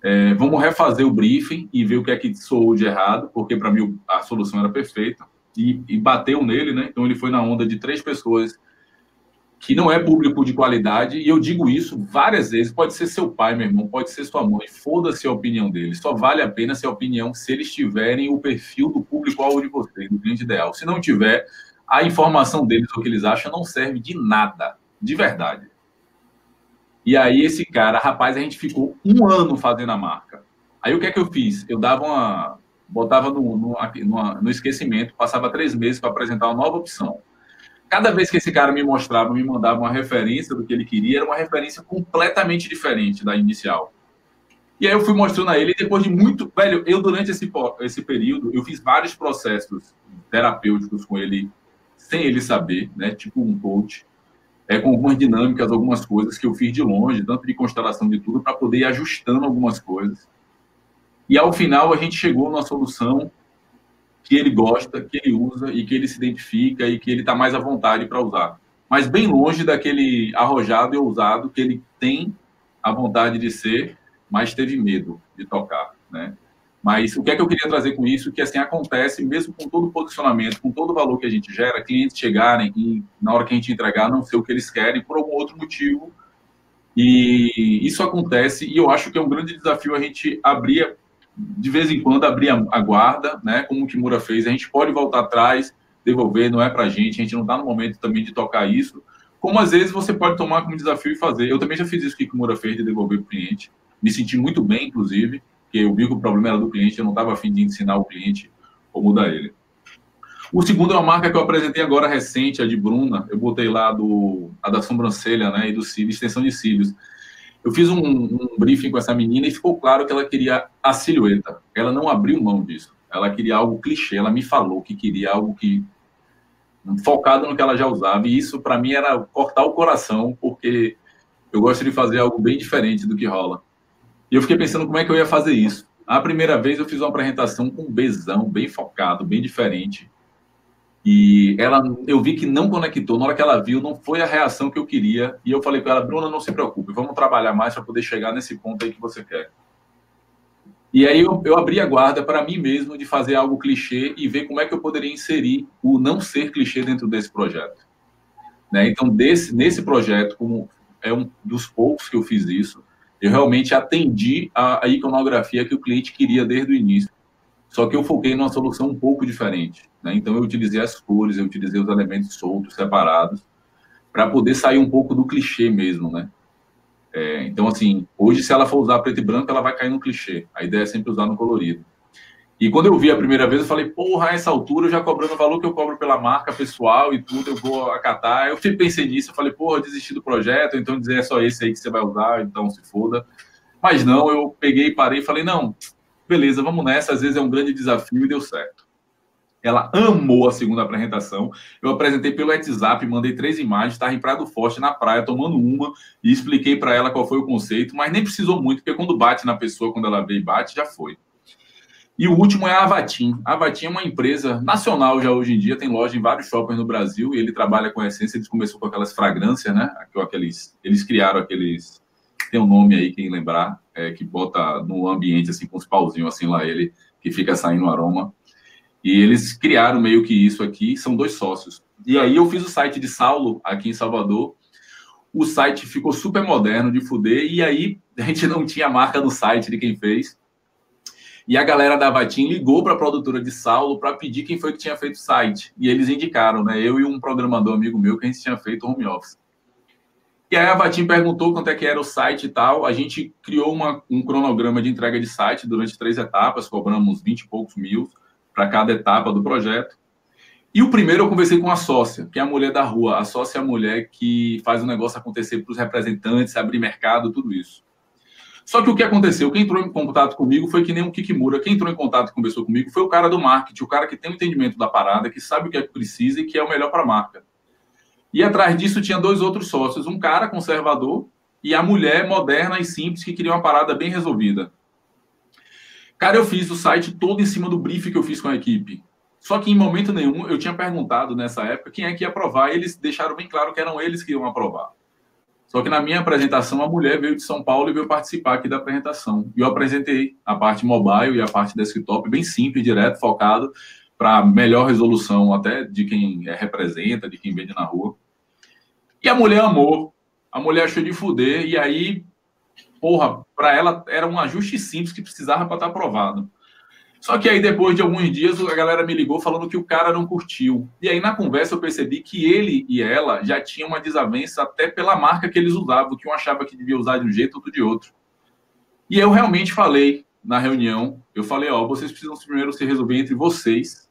É, vamos refazer o briefing e ver o que é que soou de errado, porque para mim a solução era perfeita. E, e, bateu nele, né? Então ele foi na onda de três pessoas que não é público de qualidade. E eu digo isso várias vezes: pode ser seu pai, meu irmão, pode ser sua mãe, foda-se a opinião deles. Só vale a pena se a opinião se eles tiverem o perfil do público-alvo de vocês, do cliente ideal. Se não tiver, a informação deles, o que eles acham, não serve de nada, de verdade. E aí esse cara, rapaz, a gente ficou um ano fazendo a marca. Aí o que é que eu fiz? Eu dava uma, botava no, no, no, no esquecimento, passava três meses para apresentar uma nova opção. Cada vez que esse cara me mostrava, me mandava uma referência do que ele queria, era uma referência completamente diferente da inicial. E aí eu fui mostrando a ele, e depois de muito. Velho, eu durante esse, esse período, eu fiz vários processos terapêuticos com ele, sem ele saber, né? Tipo um coach é, com algumas dinâmicas, algumas coisas que eu fiz de longe, tanto de constelação de tudo, para poder ir ajustando algumas coisas. E ao final a gente chegou numa solução que ele gosta, que ele usa e que ele se identifica e que ele está mais à vontade para usar. Mas bem longe daquele arrojado e ousado que ele tem a vontade de ser, mas teve medo de tocar, né? Mas o que é que eu queria trazer com isso? Que assim acontece, mesmo com todo o posicionamento, com todo o valor que a gente gera, clientes chegarem e na hora que a gente entregar não ser o que eles querem por algum outro motivo. E isso acontece e eu acho que é um grande desafio a gente abrir, de vez em quando, abrir a, guarda, né? Como o Kimura fez. A gente pode voltar atrás, devolver, não é para a gente, a gente não está no momento também de tocar isso. Como às vezes você pode tomar como desafio e fazer. Eu também já fiz isso que o Kimura fez de devolver o cliente. Me senti muito bem, inclusive porque eu vi que o problema era do cliente, eu não estava afim de ensinar o cliente ou mudar ele. O segundo é uma marca que eu apresentei agora recente, a de Bruna. Eu botei lá do, a da sobrancelha né, e do cílio, extensão de cílios. Eu fiz um, um, briefing com essa menina e ficou claro que ela queria a silhueta. Ela não abriu mão disso. Ela queria algo clichê. Ela me falou que queria algo que focado no que ela já usava. E isso, para mim, era cortar o coração, porque eu gosto de fazer algo bem diferente do que rola. E eu fiquei pensando como é que eu ia fazer isso. A primeira vez eu fiz uma apresentação com um besão, bem focado, bem diferente. E ela, eu vi que não conectou. Na hora que ela viu, não foi a reação que eu queria. E eu falei com ela, Bruna, não se preocupe, vamos trabalhar mais para poder chegar nesse ponto aí que você quer. E aí eu, eu abri a guarda para mim mesmo de fazer algo clichê e ver como é que eu poderia inserir o não ser clichê dentro desse projeto. Né? Então, desse, nesse projeto, como é um dos poucos que eu fiz isso. Eu realmente atendi a, a iconografia que o cliente queria desde o início. Só que eu foquei numa solução um pouco diferente. Né? Então, eu utilizei as cores, eu utilizei os elementos soltos, separados, para poder sair um pouco do clichê mesmo, né? É, então, assim, hoje, se ela for usar preto e branco, ela vai cair no clichê. A ideia é sempre usar no colorido. E quando eu vi a primeira vez, eu falei, porra, a essa altura, já cobrando o valor que eu cobro pela marca pessoal e tudo, eu vou acatar. Eu pensei nisso, eu falei, porra, desisti do projeto, então dizer é só esse aí que você vai usar, então se foda. Mas não, eu peguei, parei e falei, não, beleza, vamos nessa, às vezes é um grande desafio e deu certo. Ela amou a segunda apresentação. Eu apresentei pelo WhatsApp, mandei três imagens, estava em Praia do Forte, na praia, tomando uma, e expliquei para ela qual foi o conceito, mas nem precisou muito, porque quando bate na pessoa, quando ela vê e bate, já foi. E o último é a Avatim. A Avatim é uma empresa nacional já hoje em dia, tem loja em vários shoppings no Brasil, e ele trabalha com essência, eles começou com aquelas fragrâncias, né? Aqueles, eles criaram aqueles, tem um nome aí, quem lembrar, é, que bota no ambiente, assim, com os pauzinhos, assim, lá ele, que fica saindo aroma. E eles criaram meio que isso aqui, são dois sócios. E aí eu fiz o site de Saulo, aqui em Salvador. O site ficou super moderno de fuder, e aí a gente não tinha marca no site de quem fez. E a galera da Vatim ligou para a produtora de Saulo para pedir quem foi que tinha feito o site. E eles indicaram, né? Eu e um programador amigo meu que a gente tinha feito home office. E aí a Vatim perguntou quanto é que era o site e tal. A gente criou uma, um cronograma de entrega de site durante três etapas, cobramos 20 e poucos mil para cada etapa do projeto. E o primeiro eu conversei com a sócia, que é a mulher da rua. A sócia é a mulher que faz o negócio acontecer para os representantes, abrir mercado, tudo isso. Só que o que aconteceu? Quem entrou em contato comigo foi que nem um Kikimura. Quem entrou em contato e conversou comigo foi o cara do marketing, o cara que tem o entendimento da parada, que sabe o que é que precisa e que é o melhor para a marca. E atrás disso tinha dois outros sócios, um cara conservador e a mulher moderna e simples que queria uma parada bem resolvida. Cara, eu fiz o site todo em cima do brief que eu fiz com a equipe. Só que em momento nenhum eu tinha perguntado nessa época quem é que ia aprovar. E eles deixaram bem claro que eram eles que iam aprovar. Só que na minha apresentação a mulher veio de São Paulo e veio participar aqui da apresentação. E eu apresentei a parte mobile e a parte desktop bem simples, direto, focado para melhor resolução até de quem é, representa, de quem vende na rua. E a mulher amou. A mulher achou de fuder e aí porra, para ela era um ajuste simples que precisava para estar tá aprovado. Só que aí, depois de alguns dias, a galera me ligou falando que o cara não curtiu. E aí, na conversa, eu percebi que ele e ela já tinham uma desavença até pela marca que eles usavam, que um achava que devia usar de um jeito, outro de outro. E eu realmente falei na reunião, eu falei, ó, vocês precisam primeiro se resolver entre vocês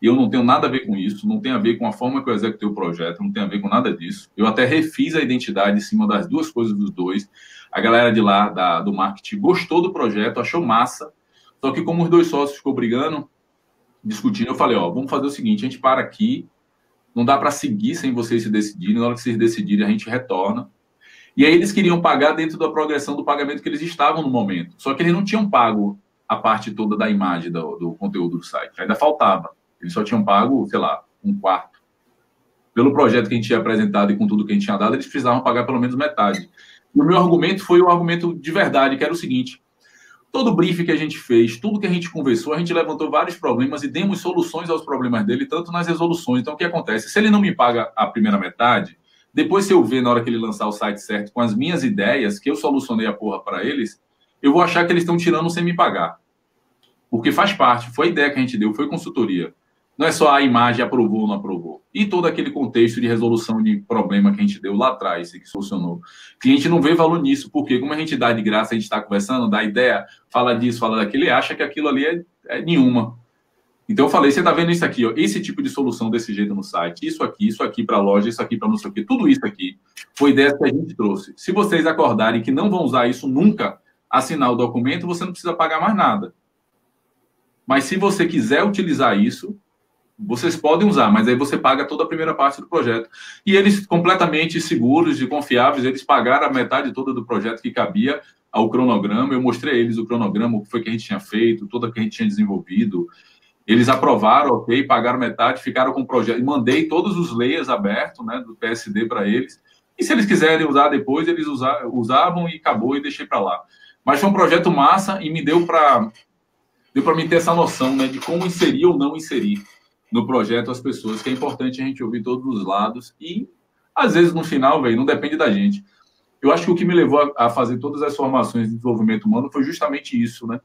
e eu não tenho nada a ver com isso, não tem a ver com a forma que eu executei o projeto, não tem a ver com nada disso. Eu até refiz a identidade em cima das duas coisas dos dois. A galera de lá, da, do marketing, gostou do projeto, achou massa. Só que como os dois sócios ficou brigando, discutindo, eu falei, ó, vamos fazer o seguinte, a gente para aqui, não dá para seguir sem vocês se decidirem, na hora que vocês decidirem, a gente retorna. E aí eles queriam pagar dentro da progressão do pagamento que eles estavam no momento. Só que eles não tinham pago a parte toda da imagem do, do conteúdo do site. Ainda faltava. Eles só tinham pago, sei lá, um quarto. Pelo projeto que a gente tinha apresentado e com tudo que a gente tinha dado, eles precisavam pagar pelo menos metade. E o meu argumento foi o argumento de verdade, que era o seguinte: todo briefing que a gente fez, tudo que a gente conversou, a gente levantou vários problemas e demos soluções aos problemas dele, tanto nas resoluções. Então, o que acontece? Se ele não me paga a primeira metade, depois, se eu ver na hora que ele lançar o site certo com as minhas ideias, que eu solucionei a porra para eles, eu vou achar que eles estão tirando sem me pagar. Porque faz parte, foi a ideia que a gente deu, foi consultoria. Não é só a imagem aprovou ou não aprovou. E todo aquele contexto de resolução de problema que a gente deu lá atrás e que solucionou. O cliente não vê valor nisso, porque como a gente dá de graça, a gente está conversando, dá ideia, fala disso, fala daquilo, ele acha que aquilo ali é, é nenhuma. Então eu falei, você está vendo isso aqui, ó, esse tipo de solução desse jeito no site, isso aqui, isso aqui para a loja, isso aqui para não sei o quê, tudo isso aqui foi ideia que a gente trouxe. Se vocês acordarem que não vão usar isso nunca, assinar o documento, você não precisa pagar mais nada. Mas se você quiser utilizar isso, vocês podem usar, mas aí você paga toda a primeira parte do projeto. E eles, completamente seguros e confiáveis, eles pagaram a metade toda do projeto que cabia ao cronograma. Eu mostrei a eles o cronograma, o que foi que a gente tinha feito, tudo que a gente tinha desenvolvido. Eles aprovaram, ok, pagaram metade, ficaram com o projeto. E mandei todos os layers abertos né, do PSD para eles. E se eles quiserem usar depois, eles usavam e acabou e deixei para lá. Mas foi um projeto massa e me deu para deu para mim ter essa noção né, de como inserir ou não inserir no projeto as pessoas, que é importante a gente ouvir todos os lados e, às vezes, no final, velho, não depende da gente. Eu acho que o que me levou a, fazer todas as formações de desenvolvimento humano foi justamente isso, né?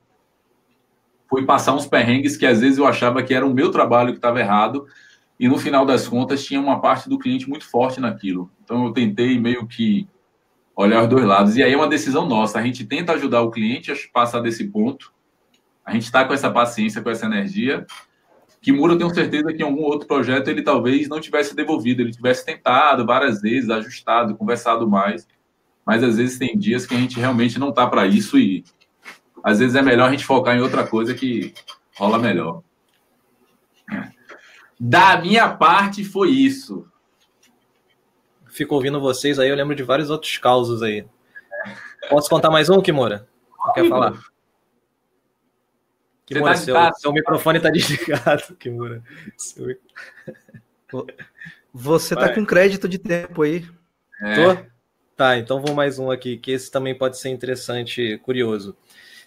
Foi passar uns perrengues que às vezes eu achava que era o meu trabalho que estava errado e no final das contas tinha uma parte do cliente muito forte naquilo. Então eu tentei meio que olhar os dois lados. E aí é uma decisão nossa. A gente tenta ajudar o cliente a passar desse ponto. A gente está com essa paciência, com essa energia. Que Mura, eu tenho certeza que em algum outro projeto ele talvez não tivesse devolvido, ele tivesse tentado várias vezes, ajustado, conversado mais. Mas às vezes tem dias que a gente realmente não está para isso e às vezes é melhor a gente focar em outra coisa que rola melhor. Da minha parte foi isso fico ouvindo vocês aí, eu lembro de vários outros causos aí. Posso contar mais um, Kimura? Quer falar? Kimura, tá seu, seu, microfone tá [LAUGHS] desligado, Kimura. Seu... Você tá Vai. tá com crédito de tempo aí. É. Tô? Tá, então vou mais um aqui, que esse também pode ser interessante, curioso.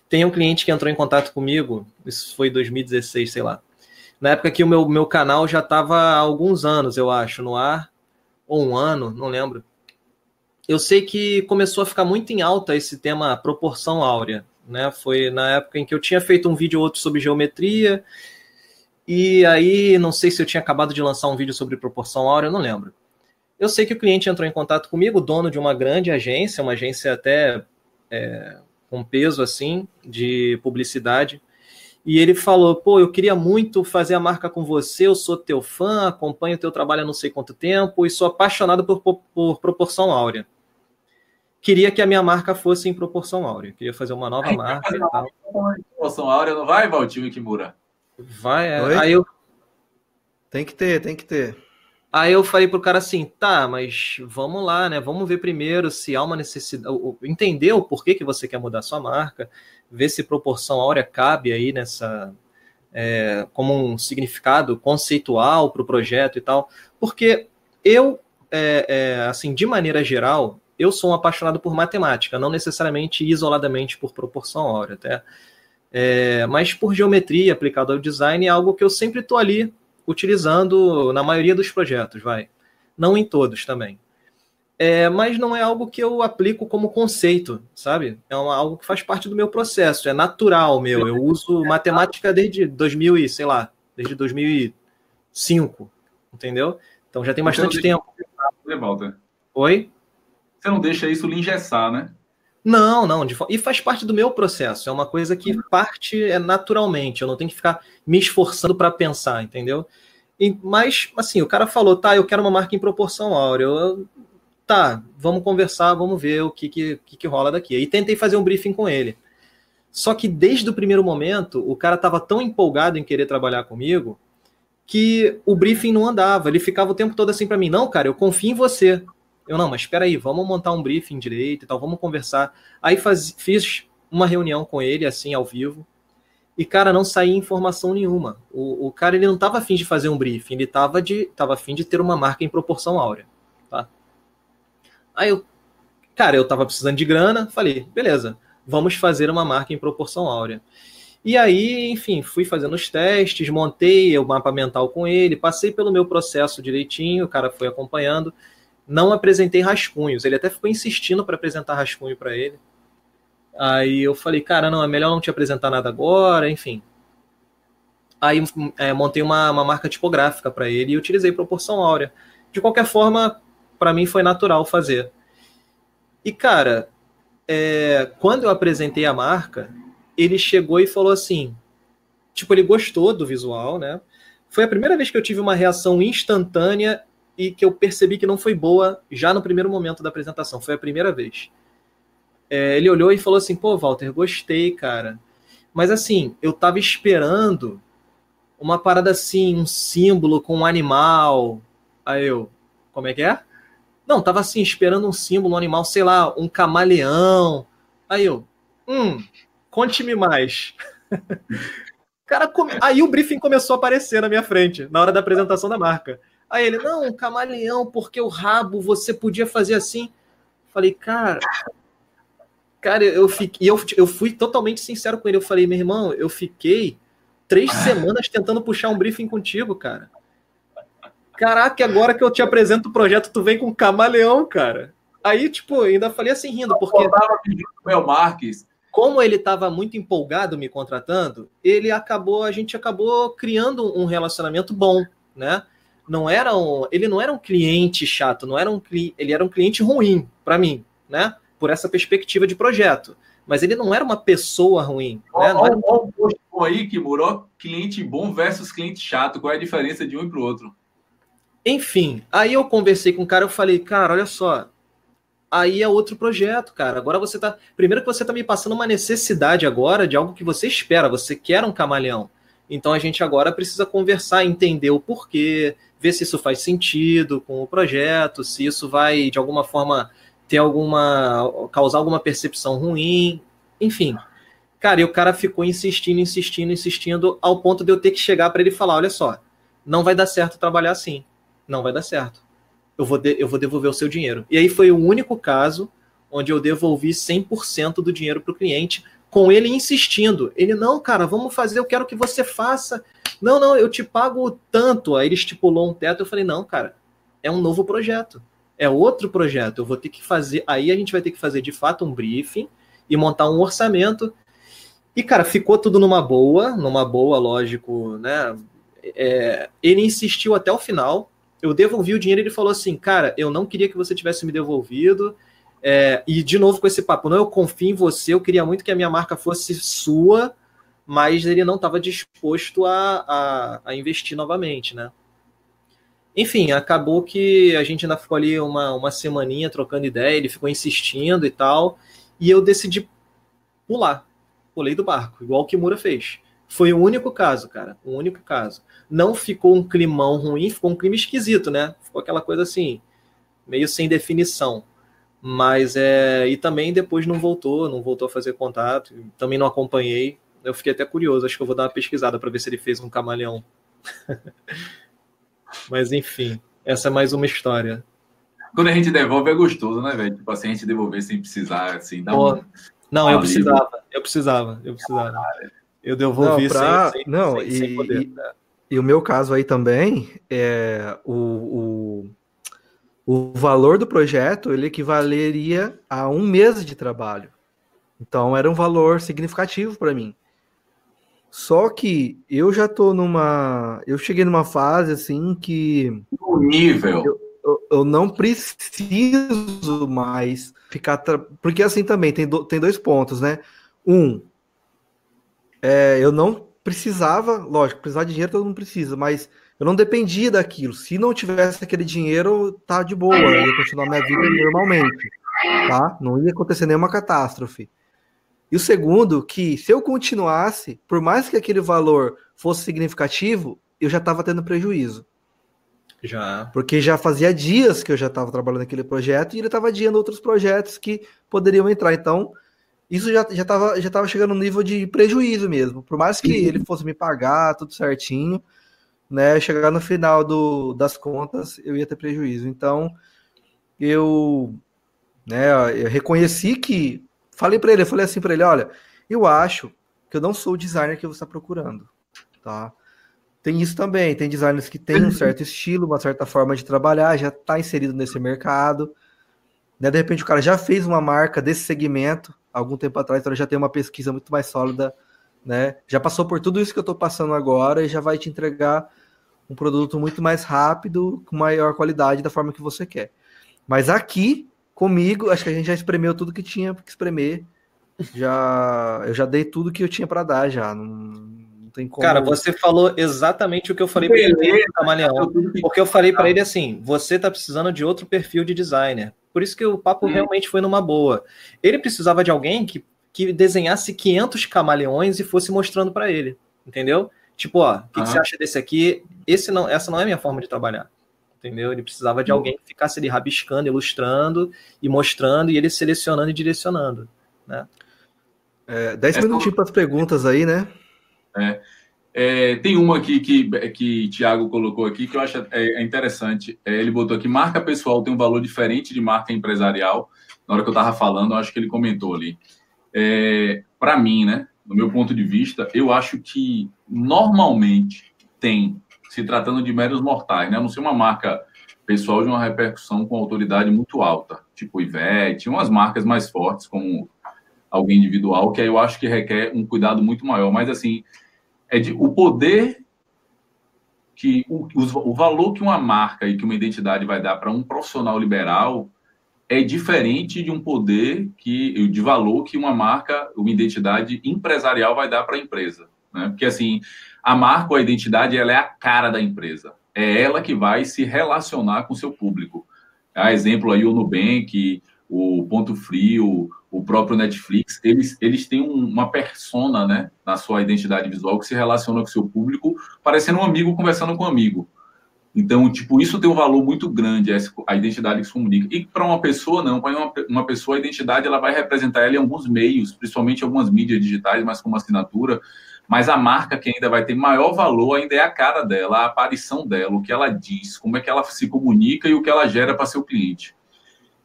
Tem um cliente que entrou em contato comigo, isso foi 2016, sei lá. Na época que o meu, meu canal já estava há alguns anos, eu acho, no ar ou um ano, não lembro. Eu sei que começou a ficar muito em alta esse tema proporção áurea. Né? Foi na época em que eu tinha feito um vídeo ou outro sobre geometria, e aí não sei se eu tinha acabado de lançar um vídeo sobre proporção áurea, não lembro. Eu sei que o cliente entrou em contato comigo, dono de uma grande agência, uma agência até é, com peso assim de publicidade, e ele falou: pô, eu queria muito fazer a marca com você, eu sou teu fã, acompanho teu trabalho há não sei quanto tempo e sou apaixonado por, por, por proporção áurea. Queria que a minha marca fosse em proporção áurea. Queria fazer uma nova Aí, marca e tal. Proporção áurea não vai, Valtinho Kimura? Vai, é. Aí eu. Tem que ter, tem que ter. Aí eu falei pro cara assim, tá, mas vamos lá, né? Vamos ver primeiro se há uma necessidade, entender o porquê que você quer mudar sua marca, ver se proporção áurea cabe aí nessa é, como um significado conceitual para o projeto e tal, porque eu, é, é, assim, de maneira geral, eu sou um apaixonado por matemática, não necessariamente isoladamente por proporção áurea, até, é, mas por geometria aplicada ao design é algo que eu sempre estou ali utilizando na maioria dos projetos, vai, não em todos também. É, mas não é algo que eu aplico como conceito, sabe? É uma, algo que faz parte do meu processo, é natural meu. Eu uso matemática desde 2000 e, sei lá, desde 2005, entendeu? Então já tem bastante tempo. Né, Oi? Você não deixa isso lhe engessar, né? Não, não. De, e faz parte do meu processo. É uma coisa que parte é naturalmente. Eu não tenho que ficar me esforçando para pensar, entendeu? E, mas, assim, o cara falou, tá, eu quero uma marca em proporção áurea. Eu, tá, vamos conversar, vamos ver o que, que, que, que rola daqui. Aí tentei fazer um briefing com ele. Só que desde o primeiro momento, o cara estava tão empolgado em querer trabalhar comigo que o briefing não andava. Ele ficava o tempo todo assim para mim: não, cara, eu confio em você. Eu não, mas espera aí, vamos montar um briefing direito e tal, vamos conversar. Aí faz, fiz uma reunião com ele, assim, ao vivo. E, cara, não saía informação nenhuma. O, o cara, ele não estava afim de fazer um briefing, ele estava de, tava afim de ter uma marca em proporção áurea. Aí eu, cara, eu tava precisando de grana, falei, beleza, vamos fazer uma marca em proporção áurea. E aí, enfim, fui fazendo os testes, montei o mapa mental com ele, passei pelo meu processo direitinho, o cara foi acompanhando. Não apresentei rascunhos, ele até ficou insistindo para apresentar rascunho para ele. Aí eu falei, cara, não, é melhor não te apresentar nada agora, enfim. Aí é, montei uma, uma marca tipográfica para ele e utilizei proporção áurea. De qualquer forma, para mim foi natural fazer. E, cara, é, quando eu apresentei a marca, ele chegou e falou assim: tipo, ele gostou do visual, né? Foi a primeira vez que eu tive uma reação instantânea e que eu percebi que não foi boa já no primeiro momento da apresentação. Foi a primeira vez. É, ele olhou e falou assim: pô, Walter, gostei, cara. Mas assim, eu tava esperando uma parada assim, um símbolo com um animal. Aí eu, como é que é? Não, tava assim, esperando um símbolo, um animal, sei lá, um camaleão. Aí eu, hum, conte-me mais. [LAUGHS] Cara, come... aí o briefing começou a aparecer na minha frente, na hora da apresentação da marca. Aí ele, não, um camaleão, porque o rabo você podia fazer assim. Falei, cara. Cara, eu fiquei. Eu, eu fui totalmente sincero com ele. Eu falei, meu irmão, eu fiquei três semanas tentando puxar um briefing contigo, cara. Caraca, agora que eu te apresento o projeto, tu vem com camaleão, cara. Aí, tipo, ainda falei assim rindo, porque. Eu tava pedindo Mel Marques. Como ele estava muito empolgado me contratando, ele acabou, a gente acabou criando um relacionamento bom, né? Não era um, ele não era um cliente chato, não era um ele era um cliente ruim para mim, né? Por essa perspectiva de projeto. Mas ele não era uma pessoa ruim. Olha né? era... um post aí, Kimuro, cliente bom versus cliente chato. Qual é a diferença de um para o outro? Enfim, aí eu conversei com o cara, eu falei, cara, olha só, aí é outro projeto, cara. Agora você tá. Primeiro que você tá me passando uma necessidade agora de algo que você espera, você quer um camaleão. Então a gente agora precisa conversar, entender o porquê, ver se isso faz sentido com o projeto, se isso vai de alguma forma ter alguma. causar alguma percepção ruim, enfim. Cara, e o cara ficou insistindo, insistindo, insistindo, ao ponto de eu ter que chegar para ele falar: olha só, não vai dar certo trabalhar assim não vai dar certo. Eu vou, de, eu vou devolver o seu dinheiro. E aí foi o único caso onde eu devolvi 100% do dinheiro para o cliente, com ele insistindo. Ele, não, cara, vamos fazer, eu quero que você faça. Não, não, eu te pago tanto. Aí ele estipulou um teto, eu falei, não, cara, é um novo projeto. É outro projeto. Eu vou ter que fazer. Aí a gente vai ter que fazer de fato um briefing e montar um orçamento. E, cara, ficou tudo numa boa, numa boa, lógico, né? É, ele insistiu até o final eu devolvi o dinheiro e ele falou assim, cara, eu não queria que você tivesse me devolvido. É, e de novo com esse papo, não, eu confio em você, eu queria muito que a minha marca fosse sua, mas ele não estava disposto a, a, a, investir novamente, né? Enfim, acabou que a gente ainda ficou ali uma, uma semaninha trocando ideia, ele ficou insistindo e tal, e eu decidi pular, pulei do barco, igual o Kimura fez. Foi o único caso, cara, o único caso não ficou um climão ruim, ficou um clima esquisito, né? Ficou aquela coisa assim, meio sem definição. Mas é. E também depois não voltou, não voltou a fazer contato, também não acompanhei. Eu fiquei até curioso, acho que eu vou dar uma pesquisada para ver se ele fez um camaleão. [LAUGHS] Mas enfim, essa é mais uma história. Quando a gente devolve é gostoso, né, velho? Tipo assim, a gente devolver sem precisar, assim, dar um... Não, eu precisava, eu precisava, eu precisava. Eu devolvi não, pra... sem, sem, não, sem, e, sem poder. E... Né? E o meu caso aí também, é o, o, o valor do projeto ele equivaleria a um mês de trabalho. Então era um valor significativo para mim. Só que eu já tô numa. Eu cheguei numa fase assim que. O nível. Eu, eu, eu, não preciso mais ficar. Tra... Porque assim também tem, do, tem dois pontos, né? Um, é, eu não precisava, lógico, precisar de dinheiro todo mundo precisa, mas eu não dependia daquilo. Se não tivesse aquele dinheiro, tá de boa, eu ia continuar minha vida normalmente, tá? Não ia acontecer nenhuma catástrofe. E o segundo, que se eu continuasse, por mais que aquele valor fosse significativo, eu já estava tendo prejuízo. Já. Porque já fazia dias que eu já estava trabalhando naquele projeto e ele estava adiando outros projetos que poderiam entrar. Então, isso já, já, tava, já tava chegando no nível de prejuízo mesmo. Por mais que ele fosse me pagar tudo certinho, né? Chegar no final do, das contas, eu ia ter prejuízo. Então, eu, né, eu reconheci que. Falei para ele, eu falei assim para ele: olha, eu acho que eu não sou o designer que você está procurando, tá? Tem isso também, tem designers que têm um certo estilo, uma certa forma de trabalhar, já está inserido nesse mercado. Né? De repente o cara já fez uma marca desse segmento, algum tempo atrás, então já tem uma pesquisa muito mais sólida, né? Já passou por tudo isso que eu estou passando agora e já vai te entregar um produto muito mais rápido, com maior qualidade, da forma que você quer. Mas aqui, comigo, acho que a gente já espremeu tudo que tinha que espremer. Já, eu já dei tudo que eu tinha para dar já. Não, não, tem como. Cara, você falou exatamente o que eu falei para ele, Camaleão. Porque eu falei para ele assim: você está precisando de outro perfil de designer. Por isso que o papo hum. realmente foi numa boa. Ele precisava de alguém que, que desenhasse 500 camaleões e fosse mostrando para ele, entendeu? Tipo, ó, o que, que, você acha desse aqui? Esse não, essa não é a minha forma de trabalhar. Entendeu? Ele precisava de hum. alguém que ficasse ali rabiscando, ilustrando e mostrando, e ele selecionando e direcionando. Né? É, dez é, minutinhos para as perguntas aí, né? É. É, tem uma aqui que, que Tiago colocou aqui que eu acho é, é, interessante. É, ele botou aqui: marca pessoal tem um valor diferente de marca empresarial. Na hora que eu estava falando, eu acho que ele comentou ali. É, Para mim, né, do meu ponto de vista, eu acho que normalmente tem, se tratando de meros mortais, né, a não ser uma marca pessoal de uma repercussão com autoridade muito alta, tipo Ivete, umas marcas mais fortes como alguém individual, que aí eu acho que requer um cuidado muito maior. Mas assim, é de, o poder que o, o, valor que uma marca e que uma identidade vai dar para um profissional liberal é diferente de um poder que de valor que uma marca, uma identidade empresarial vai dar para a empresa, né? Porque assim, a marca ou a identidade ela é a cara da empresa. É ela que vai se relacionar com seu público. A exemplo aí o Nubank, o Ponto Frio, o próprio Netflix, eles, eles têm uma persona, né, na sua identidade visual que se relaciona com seu público, parecendo um amigo conversando com um amigo. Então, tipo, isso tem um valor muito grande, a identidade que se comunica. E para uma pessoa, não. Para uma, uma pessoa, a identidade ela vai representar ela em alguns meios, principalmente algumas mídias digitais, mas como assinatura. Mas a marca que ainda vai ter maior valor ainda é a cara dela, a aparição dela, o que ela diz, como é que ela se comunica e o que ela gera para seu cliente.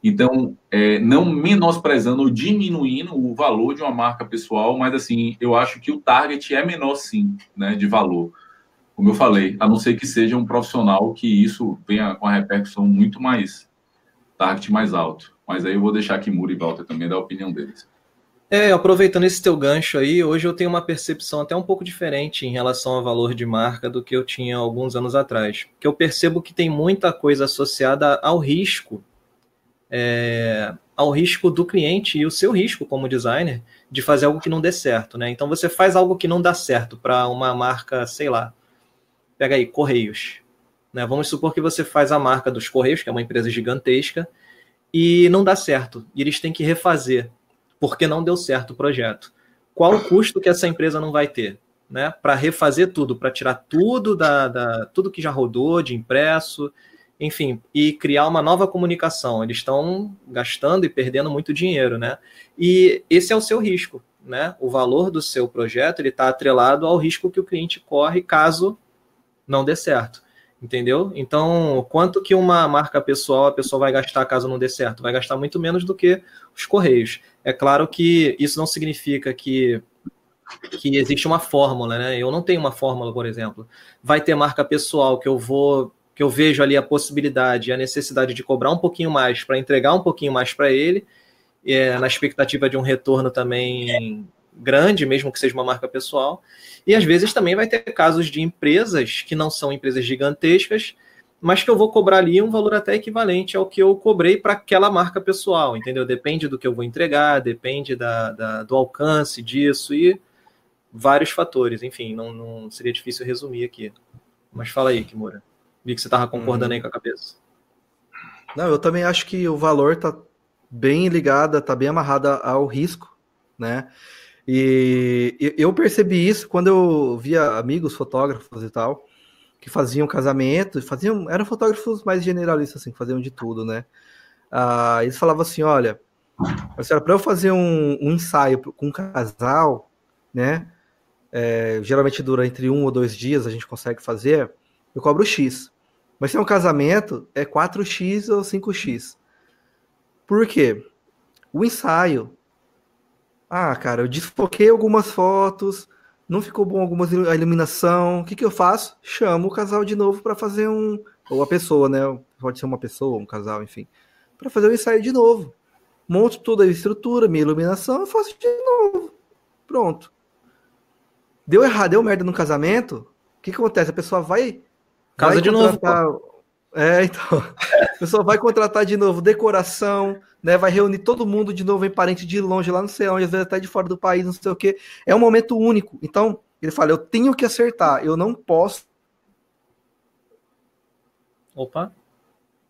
Então, é, não menosprezando ou diminuindo o valor de uma marca pessoal, mas assim, eu acho que o target é menor sim, né, de valor. Como eu falei, a não ser que seja um profissional que isso venha com a repercussão muito mais, target mais alto. Mas aí eu vou deixar que Muri e Walter também dar a opinião deles. É, aproveitando esse teu gancho aí, hoje eu tenho uma percepção até um pouco diferente em relação ao valor de marca do que eu tinha alguns anos atrás. Que eu percebo que tem muita coisa associada ao risco é, ao risco do cliente e o seu risco como designer de fazer algo que não dê certo, né? Então você faz algo que não dá certo para uma marca, sei lá, pega aí Correios, né? Vamos supor que você faz a marca dos Correios, que é uma empresa gigantesca, e não dá certo, e eles têm que refazer porque não deu certo o projeto. Qual o custo que essa empresa não vai ter, né? Para refazer tudo, para tirar tudo da, da tudo que já rodou de impresso enfim, e criar uma nova comunicação. Eles estão gastando e perdendo muito dinheiro, né? E esse é o seu risco, né? O valor do seu projeto ele está atrelado ao risco que o cliente corre caso não dê certo, entendeu? Então, quanto que uma marca pessoal a pessoa vai gastar caso não dê certo? Vai gastar muito menos do que os correios. É claro que isso não significa que que existe uma fórmula, né? Eu não tenho uma fórmula, por exemplo. Vai ter marca pessoal que eu vou que eu vejo ali a possibilidade a necessidade de cobrar um pouquinho mais para entregar um pouquinho mais para ele, é, na expectativa de um retorno também grande, mesmo que seja uma marca pessoal. E às vezes também vai ter casos de empresas que não são empresas gigantescas, mas que eu vou cobrar ali um valor até equivalente ao que eu cobrei para aquela marca pessoal, entendeu? Depende do que eu vou entregar, depende da, da do alcance disso e vários fatores. Enfim, não, não seria difícil resumir aqui. Mas fala aí, Kimura. Vi que você estava concordando hum. aí com a cabeça. Não, eu também acho que o valor está bem ligado, está bem amarrado ao risco, né? E eu percebi isso quando eu via amigos fotógrafos e tal, que faziam casamento, faziam, eram fotógrafos mais generalistas, assim, que faziam de tudo, né? Ah, eles falavam assim: olha, para eu fazer um, um, ensaio com um casal, né? É, geralmente dura entre um ou dois dias, a gente consegue fazer eu cobro X. Mas se é um casamento, é 4X ou 5X. Por quê? O ensaio. Ah, cara, eu desfoquei algumas fotos, não ficou bom algumas a iluminação. O que, que eu faço? Chamo o casal de novo para fazer um. Ou a pessoa, né? Pode ser uma pessoa, um casal, enfim. Para fazer o ensaio de novo. Monto toda a estrutura, minha iluminação, faço de novo. Pronto. Deu errado, deu merda no casamento. O que, que acontece? A pessoa vai Casa vai de novo. É, então. [LAUGHS] A pessoa vai contratar de novo decoração, né? Vai reunir todo mundo de novo em parente de longe, lá não sei onde, às vezes até de fora do país, não sei o quê. É um momento único. Então, ele fala: eu tenho que acertar, eu não posso. Opa.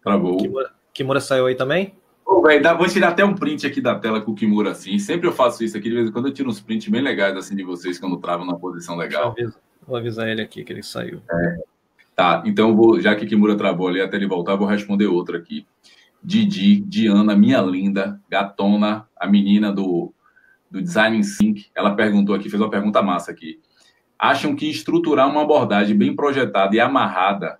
Travou. Kimura, Kimura saiu aí também? Oh, véio, vou tirar até um print aqui da tela com o Kimura assim. Sempre eu faço isso aqui, de vez em quando eu tiro uns prints bem legais assim de vocês quando travam na posição legal. Vou avisar ele aqui que ele saiu. É. Tá, então vou, já que Kimura travou ali até ele voltar, vou responder outra aqui. Didi, Diana, minha linda, gatona, a menina do, do Design Sync, ela perguntou aqui, fez uma pergunta massa aqui. Acham que estruturar uma abordagem bem projetada e amarrada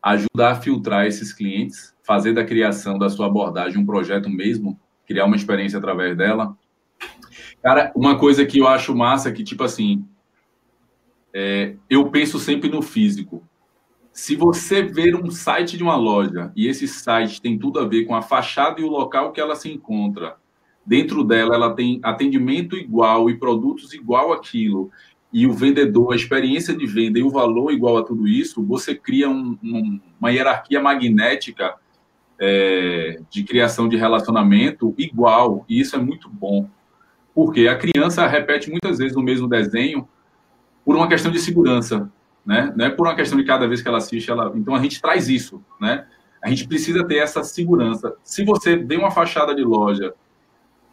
ajuda a filtrar esses clientes, fazer da criação da sua abordagem um projeto mesmo, criar uma experiência através dela? Cara, uma coisa que eu acho massa é que, tipo assim, é, eu penso sempre no físico Se você ver um site de uma loja e esse site tem tudo a ver com a fachada e o local que ela se encontra, dentro dela ela tem atendimento igual e produtos igual aquilo, e o vendedor, a experiência de venda e o valor igual a tudo isso, você cria um, um, uma hierarquia magnética é, de criação de relacionamento igual, e isso é muito bom. Porque a criança repete muitas vezes o mesmo desenho por uma questão de segurança né? Não é por uma questão de cada vez que ela assiste, ela. Então a gente traz isso, né? A gente precisa ter essa segurança. Se você vê uma fachada de loja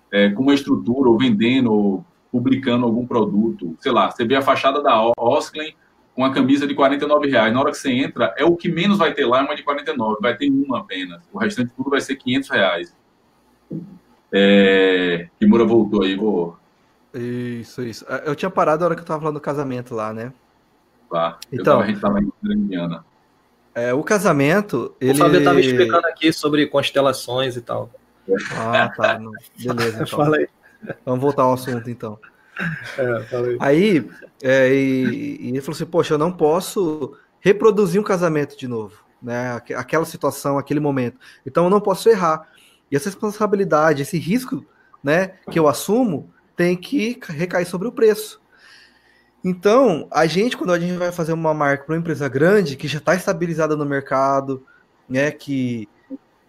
é, com uma estrutura, ou vendendo, ou publicando algum produto, sei lá, você vê a fachada da Osklen com a camisa de 49 reais. Na hora que você entra, é o que menos vai ter lá, é uma de 49, vai ter uma apenas. O restante tudo vai ser 500 reais. É... Kimura voltou aí, vou. Isso, isso. Eu tinha parado na hora que eu tava falando do casamento lá, né? Tá? Então, a gente estava em Indiana. É, o casamento. Ele... O Fábio estava explicando aqui sobre constelações e tal. Ah, tá. Não. Beleza. [LAUGHS] Então. Fala aí. Vamos voltar ao assunto, então. É, aí. aí é, e, e, ele falou assim: Poxa, eu não posso reproduzir um casamento de novo, né? Aquela situação, aquele momento. Então eu não posso errar. E essa responsabilidade, esse risco, né, que eu assumo, tem que recair sobre o preço. Então, a gente, quando a gente vai fazer uma marca para uma empresa grande, que já está estabilizada no mercado, né, que,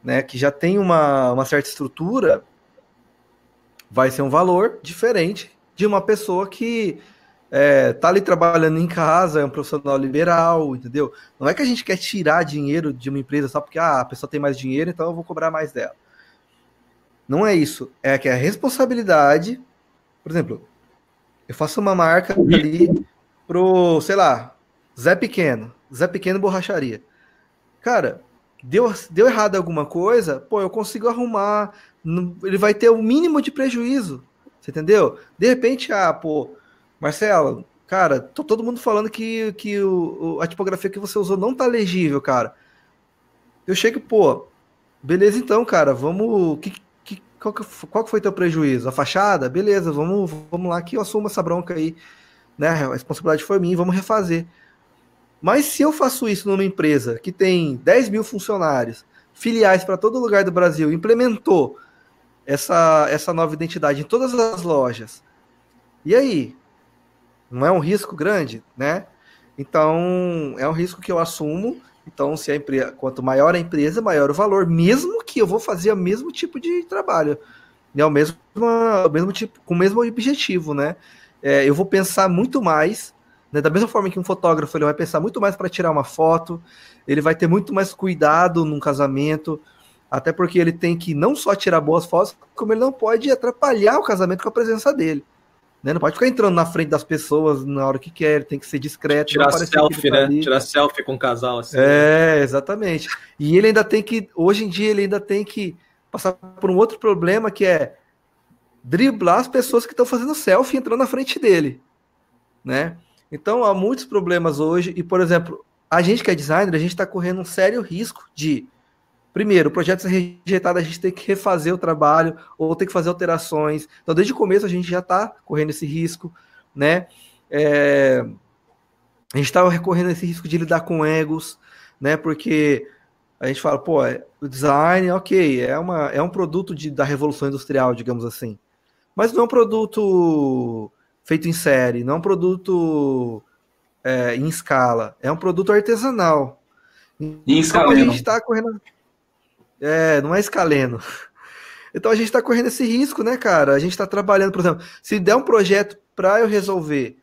né, que já tem uma, uma certa estrutura, vai ser um valor diferente de uma pessoa que é, tá ali trabalhando em casa, é um profissional liberal, entendeu? Não é que a gente quer tirar dinheiro de uma empresa só porque ah, a pessoa tem mais dinheiro, então eu vou cobrar mais dela. Não é isso. É que a responsabilidade, por exemplo, eu faço uma marca ali pro, sei lá, Zé Pequeno. Zé Pequeno Borracharia. Cara, deu, deu errado alguma coisa, pô, eu consigo arrumar. Ele vai ter o mínimo de prejuízo. Você entendeu? De repente, ah, pô, Marcelo, cara, tô todo mundo falando que, que o, a tipografia que você usou não tá legível, cara. Eu chego, pô, beleza então, cara, vamos. Que, qual que, qual que foi teu prejuízo? A fachada? Beleza, vamos, vamos lá que eu assumo essa bronca aí. Né? A responsabilidade foi minha, vamos refazer. Mas se eu faço isso numa empresa que tem 10 mil funcionários, filiais para todo lugar do Brasil, implementou essa, essa nova identidade em todas as lojas, e aí? Não é um risco grande, né? Então, é um risco que eu assumo então, se a empresa, quanto maior a empresa, maior o valor, mesmo que eu vou fazer o mesmo tipo de trabalho, né? o mesmo, o mesmo tipo, com o mesmo objetivo, né? É, eu vou pensar muito mais, né? da mesma forma que um fotógrafo ele vai pensar muito mais para tirar uma foto, ele vai ter muito mais cuidado num casamento, até porque ele tem que não só tirar boas fotos, como ele não pode atrapalhar o casamento com a presença dele. Né? Não pode ficar entrando na frente das pessoas na hora que quer, tem que ser discreto. Tirar selfie, tá né? Ali. Tirar selfie com o casal. Assim, é, exatamente. E ele ainda tem que, hoje em dia, ele ainda tem que passar por um outro problema que é driblar as pessoas que estão fazendo selfie entrando na frente dele. Né? Então há muitos problemas hoje, e por exemplo, a gente que é designer, a gente está correndo um sério risco de Primeiro, o projeto ser rejeitado, a gente tem que refazer o trabalho ou tem que fazer alterações. Então, desde o começo, a gente já está correndo esse risco, né? É... A gente estava recorrendo esse risco de lidar com egos, né? Porque a gente fala, pô, é, o design, ok, é, uma, é um produto de, da revolução industrial, digamos assim. Mas não é um produto feito em série, não é um produto é, em escala, é um produto artesanal. Em escala, então, a gente está correndo. É, não é escaleno. [LAUGHS] Então a gente está correndo esse risco, né, cara? A gente está trabalhando, por exemplo, se der um projeto para eu resolver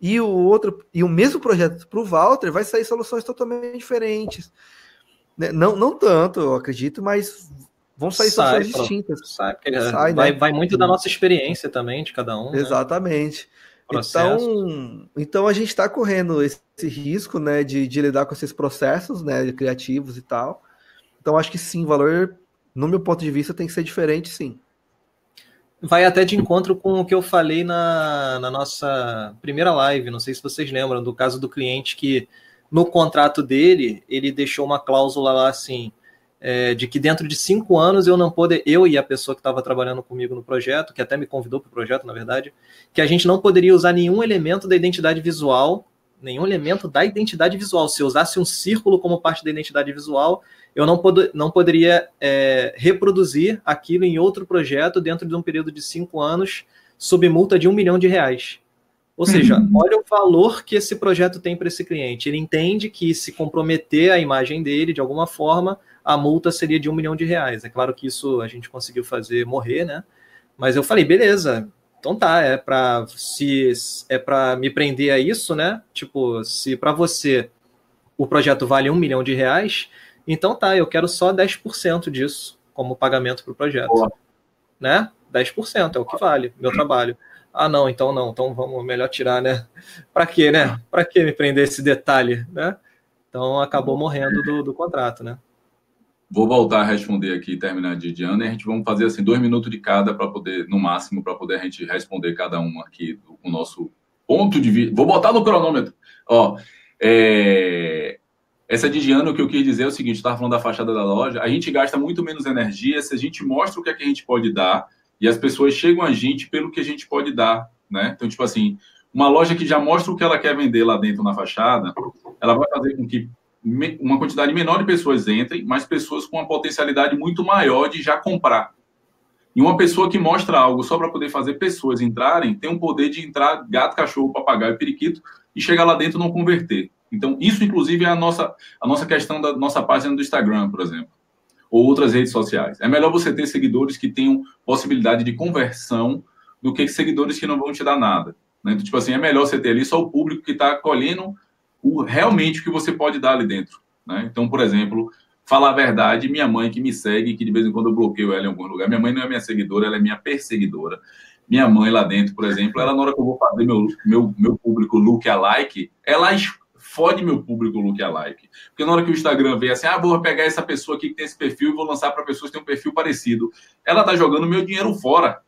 e o outro e o mesmo projeto para o Walter, vai sair soluções totalmente diferentes. Né? Não, não tanto, eu acredito, mas vão sair sai, soluções distintas. Sai, sai, vai, né? vai muito da nossa experiência também, de cada um. Né? Exatamente. Né? Então, então a gente está correndo esse, esse, risco, né, de, de lidar com esses processos, né, criativos e tal. Então acho que sim, valor, no meu ponto de vista, tem que ser diferente, sim. Vai até de encontro com o que eu falei na, na nossa primeira live. Não sei se vocês lembram do caso do cliente que no contrato dele ele deixou uma cláusula lá assim é, de que dentro de cinco anos eu não poder, eu e a pessoa que estava trabalhando comigo no projeto, que até me convidou para o projeto, na verdade, que a gente não poderia usar nenhum elemento da identidade visual nenhum elemento da identidade visual. Se eu usasse um círculo como parte da identidade visual, eu não, pod não poderia é, reproduzir aquilo em outro projeto dentro de um período de cinco anos sob multa de um milhão de reais. Ou seja, uhum. olha o valor que esse projeto tem para esse cliente. Ele entende que se comprometer a imagem dele de alguma forma, a multa seria de um milhão de reais. É claro que isso a gente conseguiu fazer morrer, né? Mas eu falei, beleza, então tá, é para se é para me prender a isso, né? Tipo, se para você o projeto vale um milhão de reais, então tá, eu quero só 10% disso como pagamento para o projeto. Boa. Né? 10% é o que vale, meu trabalho. Ah, não, então não, então vamos melhor tirar, né? Para quê, né? Para que me prender esse detalhe, né? Então acabou morrendo do, do contrato, né? Vou voltar a responder aqui, terminar de Diana, e a gente vamos fazer assim dois minutos de cada para poder, no máximo, para poder a gente responder cada um aqui o nosso ponto de vista. Vou botar no cronômetro. Ó, é... essa de Diana, o que eu quis dizer é o seguinte: estava falando da fachada da loja, a gente gasta muito menos energia se a gente mostra o que, é que a gente pode dar e as pessoas chegam a gente pelo que a gente pode dar, né? Então, tipo assim, uma loja que já mostra o que ela quer vender lá dentro na fachada, ela vai fazer com que uma quantidade menor de pessoas entrem, mas pessoas com uma potencialidade muito maior de já comprar. E uma pessoa que mostra algo só para poder fazer pessoas entrarem, tem um poder de entrar gato, cachorro, papagaio, periquito e chegar lá dentro e não converter. Então, isso, inclusive, é a nossa, a nossa questão da nossa página do Instagram, por exemplo ou outras redes sociais. É melhor você ter seguidores que tenham possibilidade de conversão do que seguidores que não vão te dar nada. Né? Então, tipo assim, é melhor você ter ali só o público que está colhendo o, realmente o que você pode dar ali dentro. Né? Então, por exemplo, falar a verdade, minha mãe que me segue, que de vez em quando eu bloqueio ela em algum lugar, minha mãe não é minha seguidora, ela é minha perseguidora. Minha mãe lá dentro, por exemplo, ela na hora que eu vou fazer meu, meu, meu público look alike, ela fode meu público lookalike. Porque na hora que o Instagram vê assim, ah, vou pegar essa pessoa aqui que tem esse perfil e vou lançar para pessoas que têm um perfil parecido, ela tá jogando meu dinheiro fora.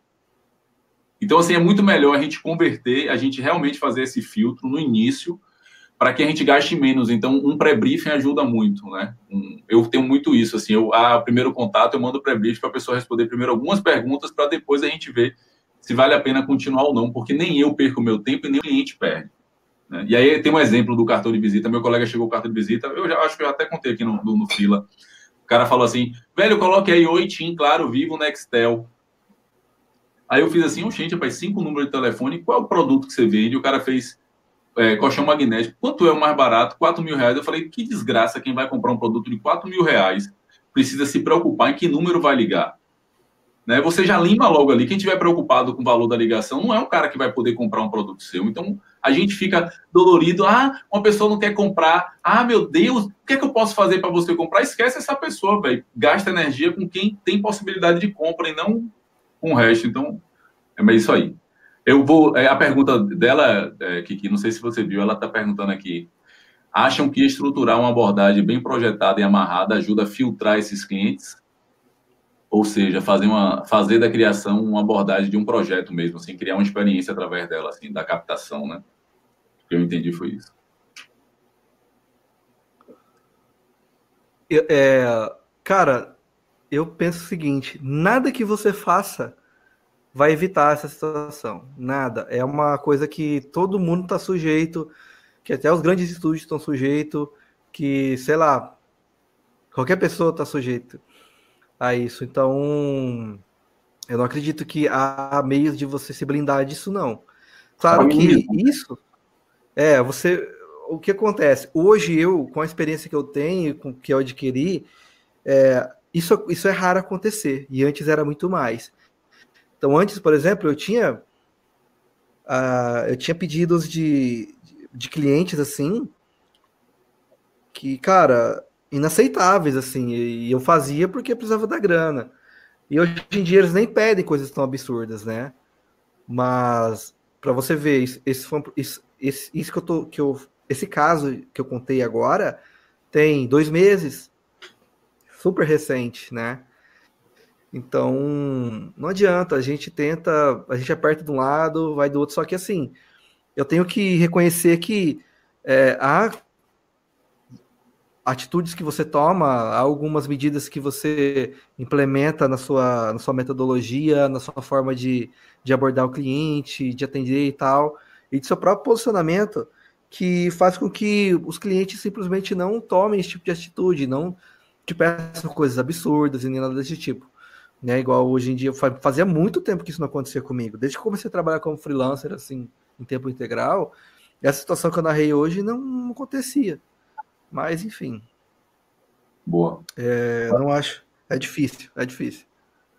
Então, assim, é muito melhor a gente converter, a gente realmente fazer esse filtro no início, para que a gente gaste menos. Então, um pré-briefing ajuda muito, né? Um, eu tenho muito isso, assim, eu, a primeiro contato eu mando pré-briefing para a pessoa responder primeiro algumas perguntas, para depois a gente ver se vale a pena continuar ou não, porque nem eu perco meu tempo e nem o cliente perde. Né? E aí tem um exemplo do cartão de visita. Meu colega chegou com cartão de visita, eu já acho que eu até contei aqui no, no, no fila. O cara falou assim: velho, coloque aí Oi, Tim, claro, vivo, Nextel. Aí eu fiz assim, um gente, rapaz, cinco números de telefone, qual é o produto que você vende? O cara fez é, colchão magnético. Quanto é o mais barato? 4 mil reais. Eu falei, que desgraça, quem vai comprar um produto de 4 mil reais precisa se preocupar em que número vai ligar. Né? Você já lima logo ali. Quem tiver preocupado com o valor da ligação não é um cara que vai poder comprar um produto seu. Então, a gente fica dolorido. Ah, uma pessoa não quer comprar. Ah, meu Deus, o que é que eu posso fazer para você comprar? Esquece essa pessoa, velho. Gasta energia com quem tem possibilidade de compra e não com o resto. Então, é isso aí. Eu vou. É, a pergunta dela, é, Kiki, não sei se você viu, ela está perguntando aqui. Acham que estruturar uma abordagem bem projetada e amarrada ajuda a filtrar esses clientes? Ou seja, fazer, uma, fazer da criação uma abordagem de um projeto mesmo, assim, criar uma experiência através dela, assim, da captação, né? O que eu entendi foi isso. É, cara, eu penso o seguinte: nada que você faça vai evitar essa situação. Nada. É uma coisa que todo mundo está sujeito, que até os grandes estúdios estão sujeitos, que, sei lá, qualquer pessoa está sujeito a isso. Então, eu não acredito que há meios de você se blindar disso, não. Claro que isso é, você. O que acontece? Hoje, eu, com a experiência que eu tenho, com que eu adquiri, é, isso, isso é raro acontecer. E antes era muito mais. Então, antes, por exemplo, eu tinha. Uh, eu tinha pedidos de, de clientes assim que, cara, inaceitáveis, assim, e eu fazia porque precisava da grana. E hoje em dia eles nem pedem coisas tão absurdas, né? Mas para você ver, esse, esse, esse, que eu tô, que eu, esse caso que eu contei agora tem dois meses, super recente, né? Então não adianta, a gente tenta, a gente aperta de um lado, vai do outro, só que assim, eu tenho que reconhecer que é, há atitudes que você toma, algumas medidas que você implementa na sua, na sua metodologia, na sua forma de, de abordar o cliente, de atender e tal, e de seu próprio posicionamento, que faz com que os clientes simplesmente não tomem esse tipo de atitude, não te peçam coisas absurdas e nem nada desse tipo. Né? Igual hoje em dia, fazia muito tempo que isso não acontecia comigo. Desde que comecei a trabalhar como freelancer, assim, em tempo integral, essa situação que eu narrei hoje não, não acontecia. Mas, enfim. Boa. É, não acho. É difícil, é difícil.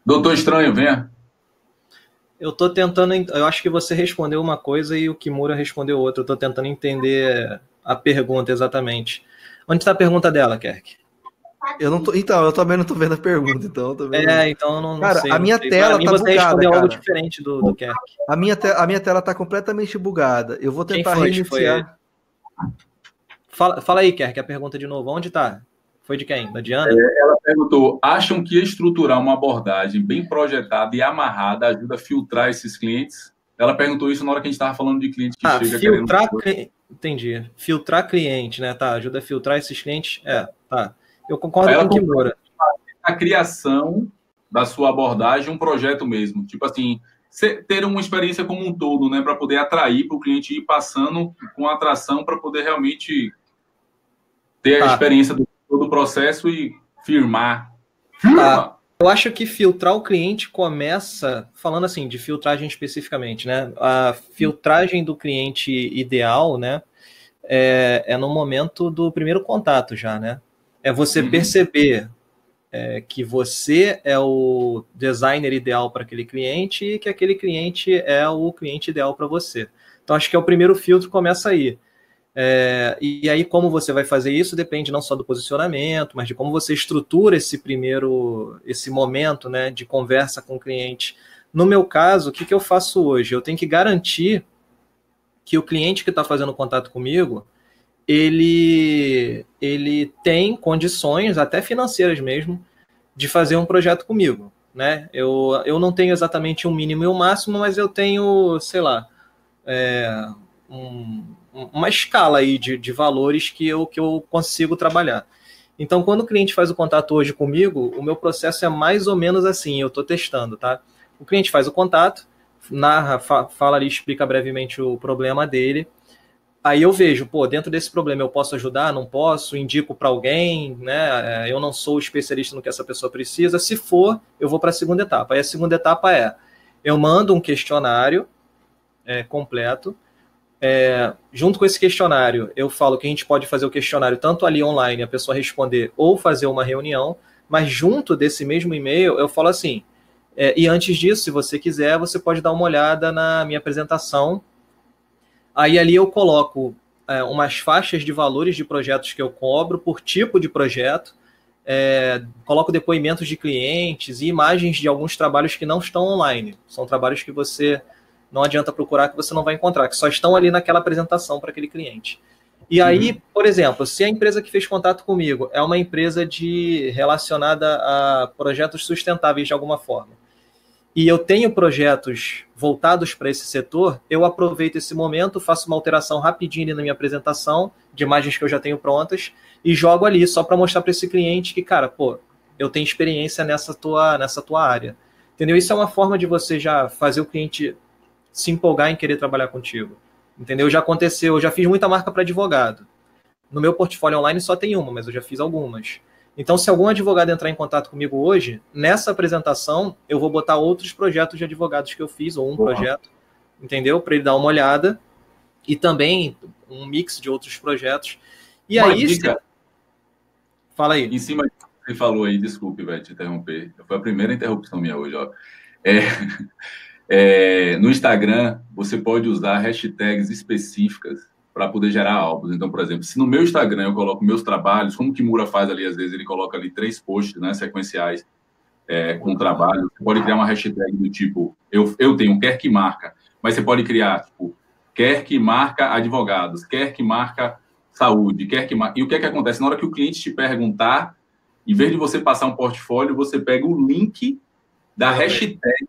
Doutor Estranho, venha. Eu tô tentando. Eu acho que você respondeu uma coisa e o Kimura respondeu outra. Eu tô tentando entender a pergunta exatamente. Onde está a pergunta dela, Kerk? Eu não tô, então, eu também não tô vendo a pergunta, então. Vendo... É, então não, não cara, sei. A minha sei. tela mim, tá você bugada, cara. algo diferente do, do Kerk. A minha, te, a minha tela tá completamente bugada. Eu vou tentar foi, reiniciar. Foi... Fala, fala aí, Kerk, a pergunta de novo. Onde tá? Foi de quem? Da Diana? É, ela perguntou: acham que estruturar uma abordagem bem projetada e amarrada ajuda a filtrar esses clientes? Ela perguntou isso na hora que a gente estava falando de cliente que ah, chega filtrar querendo... Entendi. Filtrar cliente, né? Tá, ajuda a filtrar esses clientes. É, tá. Eu concordo ela com o Kimura. A criação da sua abordagem, um projeto mesmo. Tipo assim, ter uma experiência como um todo, né? Para poder atrair para o cliente ir passando com atração para poder realmente ter tá. a experiência do todo o processo e firmar. Tá. Eu acho que filtrar o cliente começa falando assim de filtragem especificamente, né? A filtragem do cliente ideal, né? É, é no momento do primeiro contato já, né? É você uhum. perceber é, que você é o designer ideal para aquele cliente e que aquele cliente é o cliente ideal para você. Então acho que é o primeiro filtro começa aí. É, e aí, como você vai fazer isso depende não só do posicionamento, mas de como você estrutura esse primeiro, esse momento né, de conversa com o cliente. No meu caso, o que, que eu faço hoje? Eu tenho que garantir que o cliente que está fazendo contato comigo, ele, ele tem condições, até financeiras mesmo, de fazer um projeto comigo. Né? Eu, eu não tenho exatamente um mínimo e um máximo, mas eu tenho, sei lá, é, um, uma escala aí de, de valores que eu, que eu consigo trabalhar. Então, quando o cliente faz o contato hoje comigo, o meu processo é mais ou menos assim, eu estou testando, tá? O cliente faz o contato, narra, fa fala ali, explica brevemente o problema dele. Aí eu vejo, pô, dentro desse problema eu posso ajudar, não posso, indico para alguém, né? É, eu não sou especialista no que essa pessoa precisa. Se for, eu vou para a segunda etapa. Aí a segunda etapa é: eu mando um questionário é, completo é, junto com esse questionário, eu falo que a gente pode fazer o questionário tanto ali online, a pessoa responder, ou fazer uma reunião, mas junto desse mesmo e-mail, eu falo assim. É, e antes disso, se você quiser, você pode dar uma olhada na minha apresentação. Aí ali eu coloco é, umas faixas de valores de projetos que eu cobro por tipo de projeto. É, coloco depoimentos de clientes e imagens de alguns trabalhos que não estão online. São trabalhos que você não adianta procurar que você não vai encontrar, que só estão ali naquela apresentação para aquele cliente. E aí, uhum. por exemplo, se a empresa que fez contato comigo é uma empresa de relacionada a projetos sustentáveis de alguma forma, e eu tenho projetos voltados para esse setor, eu aproveito esse momento, faço uma alteração rapidinho na minha apresentação de imagens que eu já tenho prontas e jogo ali só para mostrar para esse cliente que, cara, pô, eu tenho experiência nessa tua, nessa tua área. Entendeu? Isso é uma forma de você já fazer o cliente se empolgar em querer trabalhar contigo. Entendeu? Já aconteceu, eu já fiz muita marca para advogado. No meu portfólio online só tem uma, mas eu já fiz algumas. Então, se algum advogado entrar em contato comigo hoje, nessa apresentação, eu vou botar outros projetos de advogados que eu fiz, ou um Boa. projeto, entendeu? Para ele dar uma olhada. E também um mix de outros projetos. E uma aí. Dica. Fala aí. Em cima do que você falou aí, desculpe, vai te interromper. Foi a primeira interrupção minha hoje, ó. É, [LAUGHS] é, no Instagram, você pode usar hashtags específicas para poder gerar álbuns. Então, por exemplo, se no meu Instagram eu coloco meus trabalhos, como o Kimura faz ali, às vezes ele coloca ali três posts né, sequenciais é, com trabalho, você pode criar uma hashtag do tipo, eu, eu tenho quer que marca, mas você pode criar, tipo, quer que marca advogados, quer que marca saúde, quer que marca... E o que é que acontece? Na hora que o cliente te perguntar, em vez de você passar um portfólio, você pega o link da hashtag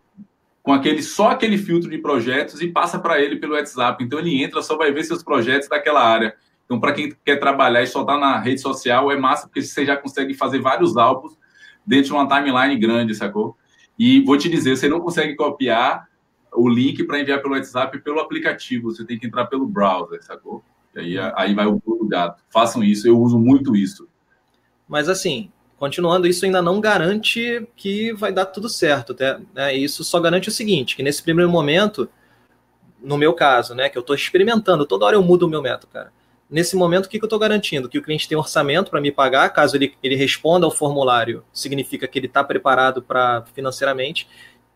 com aquele só aquele filtro de projetos e passa para ele pelo WhatsApp. Então ele entra, só vai ver seus projetos daquela área. Então, para quem quer trabalhar e só tá na rede social, é massa, porque você já consegue fazer vários álbuns dentro de uma timeline grande, sacou? E vou te dizer, você não consegue copiar o link para enviar pelo WhatsApp pelo aplicativo, você tem que entrar pelo browser, sacou? aí, aí vai o gato. Façam isso, eu uso muito isso. Mas assim, continuando, isso ainda não garante que vai dar tudo certo. Tá? Né? Isso só garante o seguinte, que nesse primeiro momento, no meu caso, né, que eu estou experimentando, toda hora eu mudo o meu método, cara. Nesse momento, o que, que eu estou garantindo? Que o cliente tem orçamento para me pagar, caso ele, ele responda ao formulário, significa que ele está preparado para financeiramente,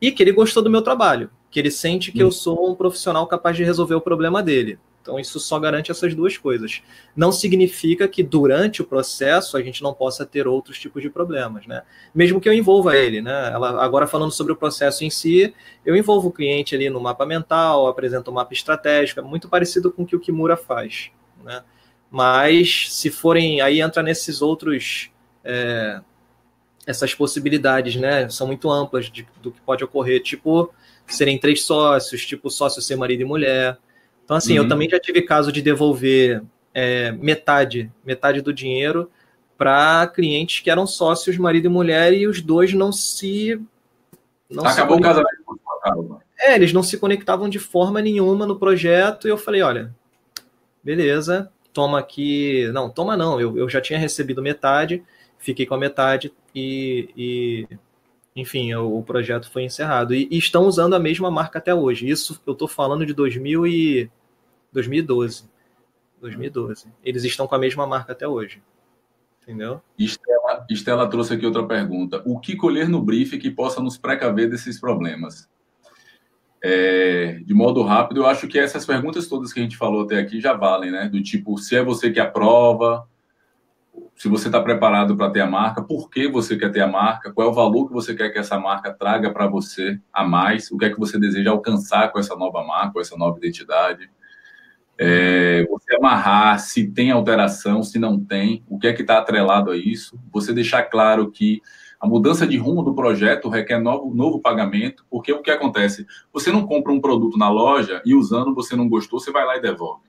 e que ele gostou do meu trabalho, que ele sente que hum. eu sou um profissional capaz de resolver o problema dele. Então, isso só garante essas duas coisas. Não significa que durante o processo a gente não possa ter outros tipos de problemas, né? Mesmo que eu envolva ele, né? Ela, agora, falando sobre o processo em si, eu envolvo o cliente ali no mapa mental, apresento um mapa estratégico, é muito parecido com o que o Kimura faz, né? Mas, se forem. Aí entra nesses outros. É, essas possibilidades, né? São muito amplas de, do que pode ocorrer, tipo serem três sócios, tipo sócio ser marido e mulher. Então, assim, uhum. eu também já tive caso de devolver é, metade, metade do dinheiro para clientes que eram sócios, marido e mulher, e os dois não se. Não Acabou se o casamento. É, eles não se conectavam de forma nenhuma no projeto, e eu falei: olha, beleza, toma aqui. Não, toma não, eu, eu já tinha recebido metade, fiquei com a metade e, e enfim, o, o, projeto foi encerrado. E, e, estão usando a mesma marca até hoje. Isso eu estou falando de 2000 e 2012. 2012. Eles estão com a mesma marca até hoje. Entendeu? Estela, Estela trouxe aqui outra pergunta. O que colher no brief que possa nos precaver desses problemas? É, de modo rápido, eu acho que essas perguntas todas que a gente falou até aqui já valem, né? Do tipo, se é você que aprova, se você está preparado para ter a marca, por que você quer ter a marca, qual é o valor que você quer que essa marca traga para você a mais, o que é que você deseja alcançar com essa nova marca, com essa nova identidade. É, você amarrar se tem alteração, se não tem, o que é que está atrelado a isso, você deixar claro que a mudança de rumo do projeto requer novo, novo pagamento, porque o que acontece? Você não compra um produto na loja e usando você não gostou, você vai lá e devolve.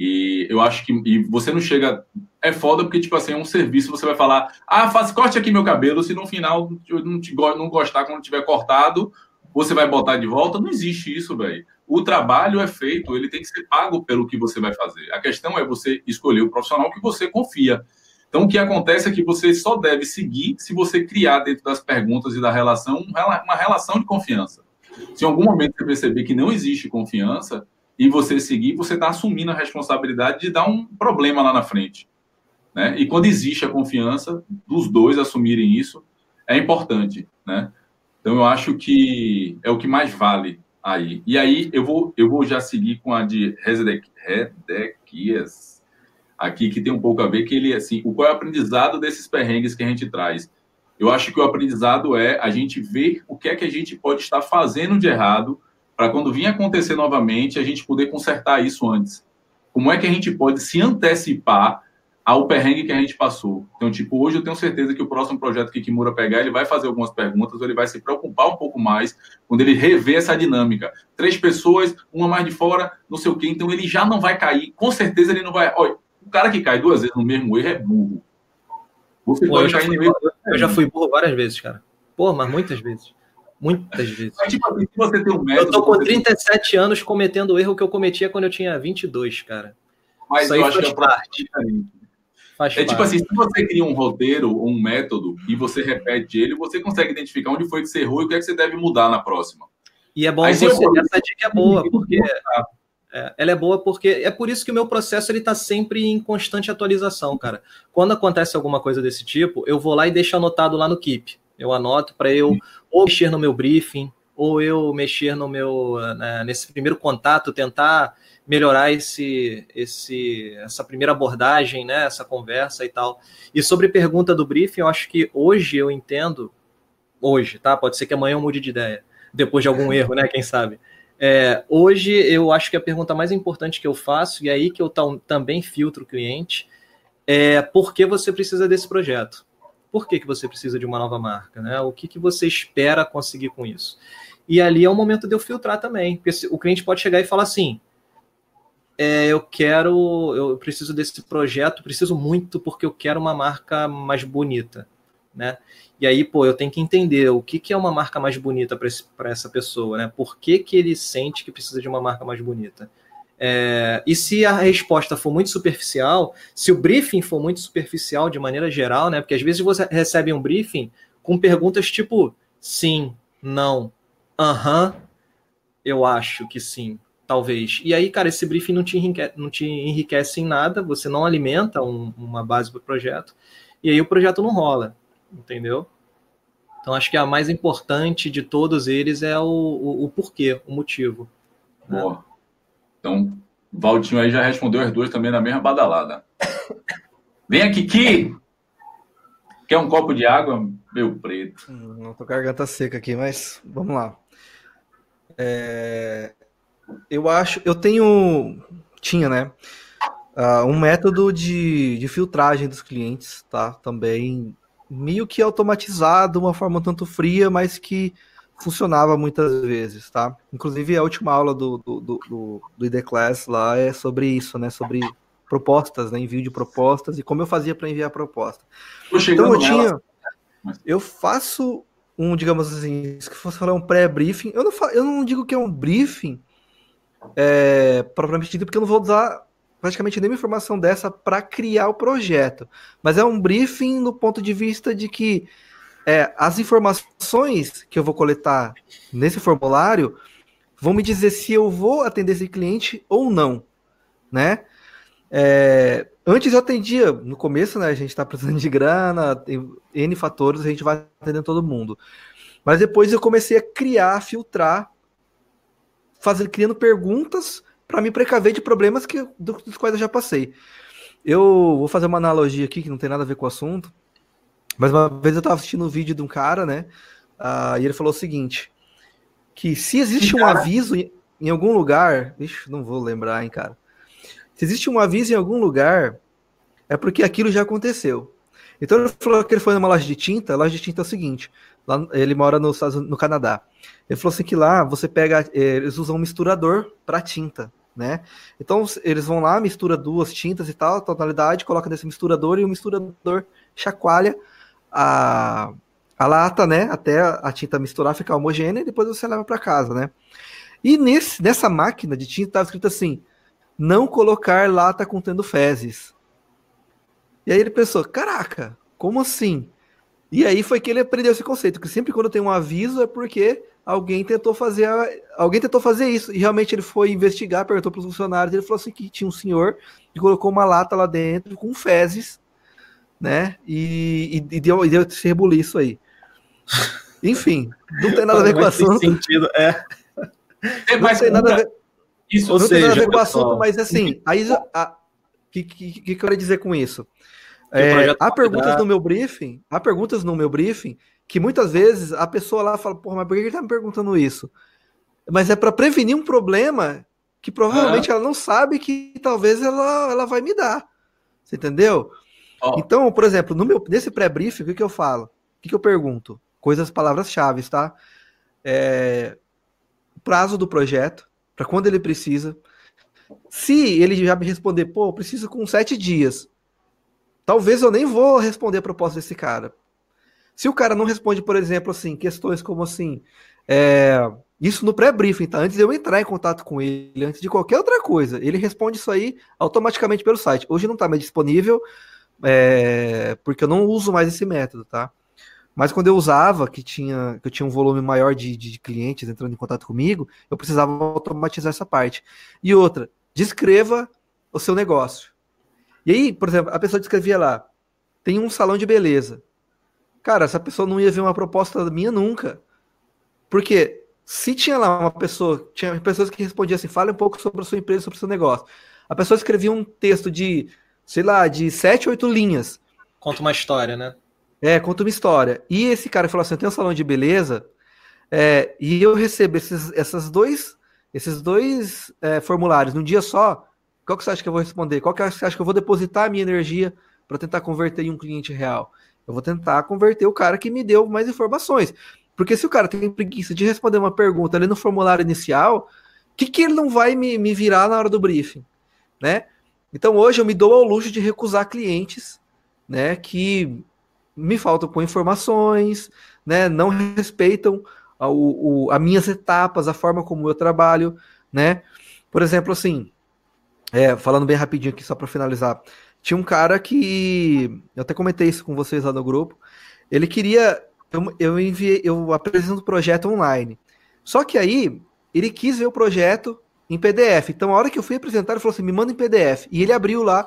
E eu acho que e você não chega. É foda porque, tipo assim, é um serviço, você vai falar, ah, faz corte aqui meu cabelo, se no final eu não, te, não gostar quando tiver cortado, você vai botar de volta. Não existe isso, velho o trabalho é feito, ele tem que ser pago pelo que você vai fazer. A questão é você escolher o profissional que você confia. Então, o que acontece é que você só deve seguir se você criar dentro das perguntas e da relação uma relação de confiança. Se em algum momento você perceber que não existe confiança e você seguir, você está assumindo a responsabilidade de dar um problema lá na frente. Né? E quando existe a confiança dos dois assumirem isso, é importante. Né? Então, eu acho que é o que mais vale aí. E aí eu vou, eu vou já seguir com a de Redequias aqui, que tem um pouco a ver, que ele, assim, o qual é o aprendizado desses perrengues que a gente traz? Eu acho que o aprendizado é a gente ver o que é que a gente pode estar fazendo de errado para quando vir acontecer novamente, a gente poder consertar isso antes. Como é que a gente pode se antecipar ao perrengue que a gente passou. Então, tipo, hoje eu tenho certeza que o próximo projeto que Kimura pegar, ele vai fazer algumas perguntas, ou ele vai se preocupar um pouco mais quando ele rever essa dinâmica. Três pessoas, uma mais de fora, não sei o quê, então ele já não vai cair, com certeza ele não vai... Olha, o cara que cai duas vezes no mesmo erro é burro. Você Pô, pode cair no mesmo... Eu já fui burro várias vezes, cara. Pô, mas muitas vezes. Muitas vezes. Mas, tipo, assim, se você tem um método, eu tô com 37 tem... anos cometendo o erro que eu cometia quando eu tinha 22, cara. Mas Isso eu acho que é parte. Faz é tipo assim, se você cria um roteiro, um método, e você repete ele, você consegue identificar onde foi que você errou e o que é que você deve mudar na próxima. E é bom Aí você, essa dica é boa, [LAUGHS] porque é, ela é boa porque é por isso que o meu processo ele está sempre em constante atualização, cara. Quando acontece alguma coisa desse tipo, eu vou lá e deixo anotado lá no Keep. Eu anoto para eu ou mexer no meu briefing, ou eu mexer no meu né, nesse primeiro contato, tentar melhorar esse, esse, essa primeira abordagem, né, essa conversa e tal. E sobre pergunta do briefing, eu acho que hoje eu entendo, hoje, tá? Pode ser que amanhã eu mude de ideia, depois de algum erro, né? Quem sabe. É, hoje eu acho que a pergunta mais importante que eu faço, e é aí que eu também filtro o cliente, é por que você precisa desse projeto? Por que, que você precisa de uma nova marca? Né? O que, que você espera conseguir com isso? E ali é o momento de eu filtrar também. Porque o cliente pode chegar e falar assim: é, eu quero, eu preciso desse projeto, preciso muito porque eu quero uma marca mais bonita, né? E aí, pô, eu tenho que entender o que, que é uma marca mais bonita para essa pessoa, né? Por que, que ele sente que precisa de uma marca mais bonita? É, e se a resposta for muito superficial, se o briefing for muito superficial de maneira geral, né? Porque às vezes você recebe um briefing com perguntas tipo sim, não, aham, eu acho que sim, talvez. E aí, cara, esse briefing não te enriquece, não te enriquece em nada, você não alimenta um, uma base para o projeto, e aí o projeto não rola, entendeu? Então acho que a mais importante de todos eles é o, o, o porquê, o motivo. Né? Boa. Então, Valtinho aí já respondeu as duas também na mesma badalada. [COUGHS] Vem aqui, Ki! Quer um copo de água, meu preto? Hum, não tô com a garganta seca aqui, mas vamos lá. É... Eu acho, eu tenho, tinha, né, uh, um método de, de filtragem dos clientes, tá? Também meio que automatizado, uma forma tanto fria, mas que funcionava muitas vezes, tá? Inclusive a última aula do, do, do, do ID Class lá é sobre isso, né? Sobre propostas, né? Envio de propostas e como eu fazia para enviar proposta. Então eu tinha, eu faço um, digamos assim, se fosse falar um pré-briefing, eu não eu não digo que é um briefing é, propriamente dito, porque eu não vou usar praticamente nenhuma informação dessa para criar o projeto, mas é um briefing no ponto de vista de que é, as informações que eu vou coletar nesse formulário vão me dizer se eu vou atender esse cliente ou não, né? É, antes eu atendia, no começo, né? A gente está precisando de grana, tem N fatores, a gente vai atendendo todo mundo. Mas depois eu comecei a criar, filtrar, fazer, criando perguntas para me precaver de problemas que, dos quais eu já passei. Eu vou fazer uma analogia aqui que não tem nada a ver com o assunto. Mas uma vez eu estava assistindo um vídeo de um cara, né? Uh, e ele falou o seguinte: que se existe um aviso em, em algum lugar, ixi, não vou lembrar, hein, cara. Se existe um aviso em algum lugar, é porque aquilo já aconteceu. Então ele falou que ele foi numa loja de tinta. A loja de tinta é o seguinte: lá, ele mora no, no Canadá. Ele falou assim que lá você pega, eh, eles usam um misturador para tinta, né? Então eles vão lá, mistura duas tintas e tal, tonalidade, coloca nesse misturador e o misturador chacoalha a, a lata, né? Até a tinta misturar, ficar homogênea e depois você leva para casa, né? E nesse, nessa máquina de tinta estava escrito assim: não colocar lata contendo fezes. E aí ele pensou: caraca, como assim? E aí foi que ele aprendeu esse conceito, que sempre quando tem um aviso é porque alguém tentou fazer alguém tentou fazer isso. E realmente ele foi investigar, perguntou para os funcionários, ele falou assim que tinha um senhor que colocou uma lata lá dentro com fezes né? E, e, e deu, e deu esse rebuliço aí. Enfim, não tem nada a ver com o assunto. Sentido, é. é não tem nada a ver. Isso, não seja, tem nada a ver com o assunto, mas assim, aí o que, que, que, eu quero dizer com isso? É, há perguntas no meu briefing, há perguntas no meu briefing que muitas vezes a pessoa lá fala, porra, mas por que ele tá me perguntando isso? Mas é para prevenir um problema que provavelmente ela não sabe que talvez ela, ela vai me dar. Você entendeu? Oh. Então, por exemplo, no meu, nesse pré-briefing, o que, que eu falo? O que, que eu pergunto? Coisas, palavras-chave, tá? É, prazo do projeto, para quando ele precisa. Se ele já me responder, pô, eu preciso com sete dias, talvez eu nem vou responder a proposta desse cara. Se o cara não responde, por exemplo, assim, questões como assim, é, isso no pré-briefing, tá? Antes de eu entrar em contato com ele, antes de qualquer outra coisa, ele responde isso aí automaticamente pelo site. Hoje não está mais disponível, é, porque eu não uso mais esse método, tá? Mas quando eu usava, que tinha que eu tinha um volume maior de, de clientes entrando em contato comigo, eu precisava automatizar essa parte. E outra, descreva o seu negócio. E aí, por exemplo, a pessoa descrevia lá, tem um salão de beleza. Cara, essa pessoa não ia ver uma proposta minha nunca. Porque se tinha lá uma pessoa, tinha pessoas que respondiam assim, fale um pouco sobre a sua empresa, sobre o seu negócio. A pessoa escrevia um texto de sei lá, de sete, oito linhas. Conta uma história, né? É, conta uma história. E esse cara falou assim: eu tenho um salão de beleza, é, e eu recebo esses, essas dois, esses dois é, formulários num dia só. Qual que você acha que eu vou responder? Qual que você acha que eu vou depositar a minha energia para tentar converter em um cliente real? Eu vou tentar converter o cara que me deu mais informações. Porque se o cara tem preguiça de responder uma pergunta ali no formulário inicial, o que, que ele não vai me, me virar na hora do briefing? Né? Então hoje eu me dou ao luxo de recusar clientes, né, que me faltam com informações, né, não respeitam as minhas etapas, a forma como eu trabalho, né? Por exemplo, assim, É, falando bem rapidinho aqui, só para finalizar. Tinha um cara que. Eu até comentei isso com vocês lá no grupo. Ele queria. Eu, eu enviei, eu apresento o projeto online. Só que aí, ele quis ver o projeto em PDF. Então, a hora que eu fui apresentar, ele falou assim: me manda em PDF. E ele abriu lá.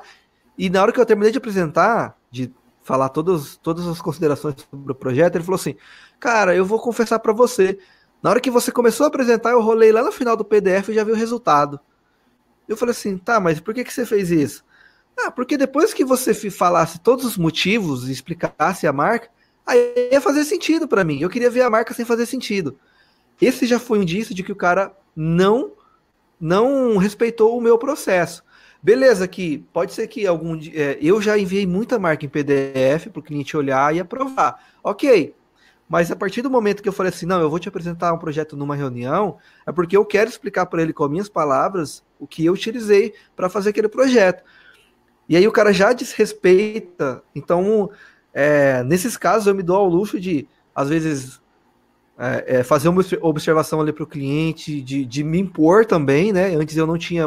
E na hora que eu terminei de apresentar, de falar todas, todas as considerações sobre o projeto, ele falou assim: Cara, eu vou confessar para você. Na hora que você começou a apresentar, eu rolei lá no final do PDF e já vi o resultado. Eu falei assim: Tá, mas por que, que você fez isso? Ah, porque depois que você falasse todos os motivos e explicasse a marca, aí ia fazer sentido para mim. Eu queria ver a marca sem fazer sentido. Esse já foi um indício de que o cara não não respeitou o meu processo. Beleza, que pode ser que algum é, eu já enviei muita marca em PDF para o cliente olhar e aprovar. Ok, mas a partir do momento que eu falei assim, não, eu vou te apresentar um projeto numa reunião, é porque eu quero explicar para ele com minhas palavras o que eu utilizei para fazer aquele projeto. E aí o cara já desrespeita. Então, é, nesses casos, eu me dou ao luxo de, às vezes, é, é, fazer uma observação ali para o cliente, de, de me impor também, né? Antes eu não tinha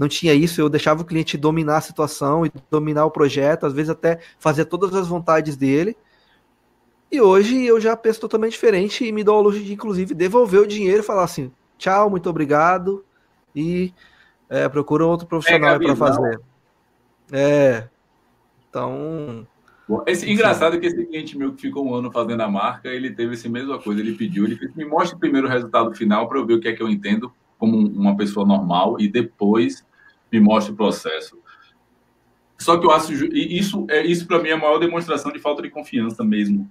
não tinha isso, eu deixava o cliente dominar a situação e dominar o projeto, às vezes até fazer todas as vontades dele. E hoje eu já penso totalmente diferente e me dou ao luxo de, inclusive, devolver o dinheiro e falar assim: tchau, muito obrigado, e é, procura outro profissional para fazer. É. Então. Esse, engraçado que esse cliente meu que ficou um ano fazendo a marca, ele teve essa mesma coisa. Ele pediu, ele fez, me mostre primeiro o resultado final para eu ver o que é que eu entendo como uma pessoa normal e depois me mostre o processo. Só que eu acho isso é isso para mim é a maior demonstração de falta de confiança mesmo.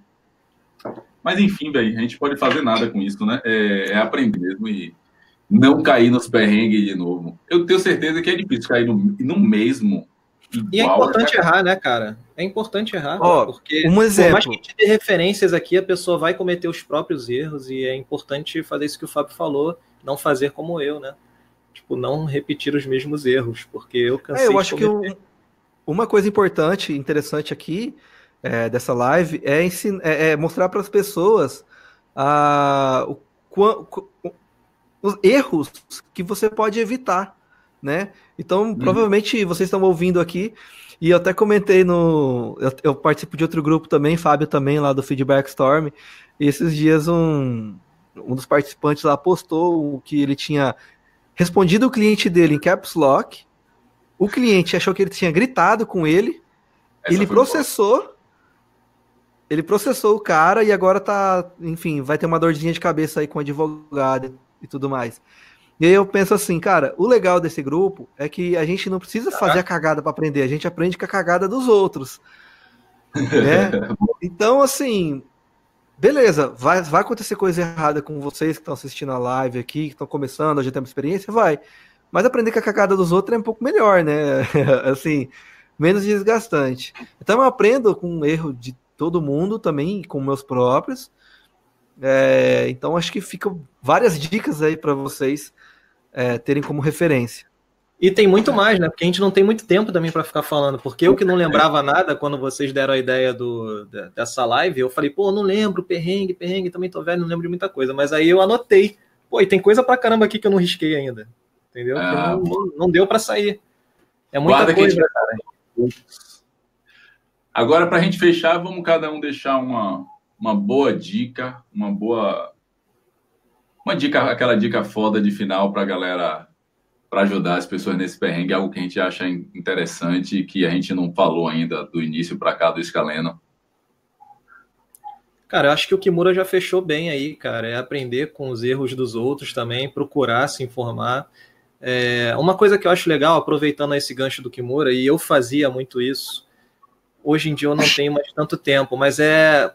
Mas enfim, velho, a gente pode fazer nada com isso, né? É, é, aprender mesmo e não cair nos perrengues de novo. Eu tenho certeza que é difícil cair no, no mesmo. Igual, e é importante né? errar, né, cara? É importante errar, oh, porque um exemplo. por mais que a gente dê referências aqui, a pessoa vai cometer os próprios erros e é importante fazer isso que o Fábio falou, não fazer como eu, né? Tipo, não repetir os mesmos erros, porque eu cansei é, eu acho que uma coisa importante, interessante aqui é, dessa live é, ensinar, é, é mostrar para as pessoas o, o, os erros que você pode evitar, né? Então, uhum. provavelmente vocês estão ouvindo aqui e eu até comentei no. Eu, eu, participo de outro grupo também, Fábio também, lá do Feedback Storm. E esses dias um, um dos participantes lá postou que ele tinha respondido o cliente dele em caps lock. O cliente achou que ele tinha gritado com ele. Essa ele processou. Boa. Ele processou o cara e agora tá, enfim, vai ter uma dorzinha de cabeça aí com o advogado e tudo mais. E aí eu penso assim, cara, o legal desse grupo é que a gente não precisa fazer a cagada para aprender, a gente aprende com a cagada dos outros. Né? [LAUGHS] Então, assim, beleza, vai, vai acontecer coisa errada com vocês que estão assistindo a live aqui, que estão começando, gente tem uma experiência, vai. Mas aprender com a cagada dos outros é um pouco melhor, né? [LAUGHS] assim, menos desgastante. Então eu aprendo com o erro de todo mundo também, com meus próprios. É, então acho que ficam várias dicas aí para vocês é, terem como referência. E tem muito mais, né? Porque a gente não tem muito tempo também para ficar falando. Porque eu que não lembrava nada quando vocês deram a ideia do, dessa live, eu falei, pô, não lembro, perrengue, perrengue, também tô velho, não lembro de muita coisa. Mas aí eu anotei. Pô, e tem coisa pra caramba aqui que eu não risquei ainda. Entendeu? Ah, não, não, não, deu para sair. É muita coisa, gente... cara. Agora, para a gente fechar, vamos cada um deixar uma, uma boa dica, uma boa. Uma dica, aquela dica foda de final para a galera para ajudar as pessoas nesse perrengue, algo que a gente acha interessante e que a gente não falou ainda do início para cá do Escaleno. Cara, acho que o Kimura já fechou bem aí, cara. É aprender com os erros dos outros também, procurar se informar. É, uma coisa que eu acho legal, aproveitando esse gancho do Kimura, e eu fazia muito isso, hoje em dia eu não tenho mais tanto tempo, mas é.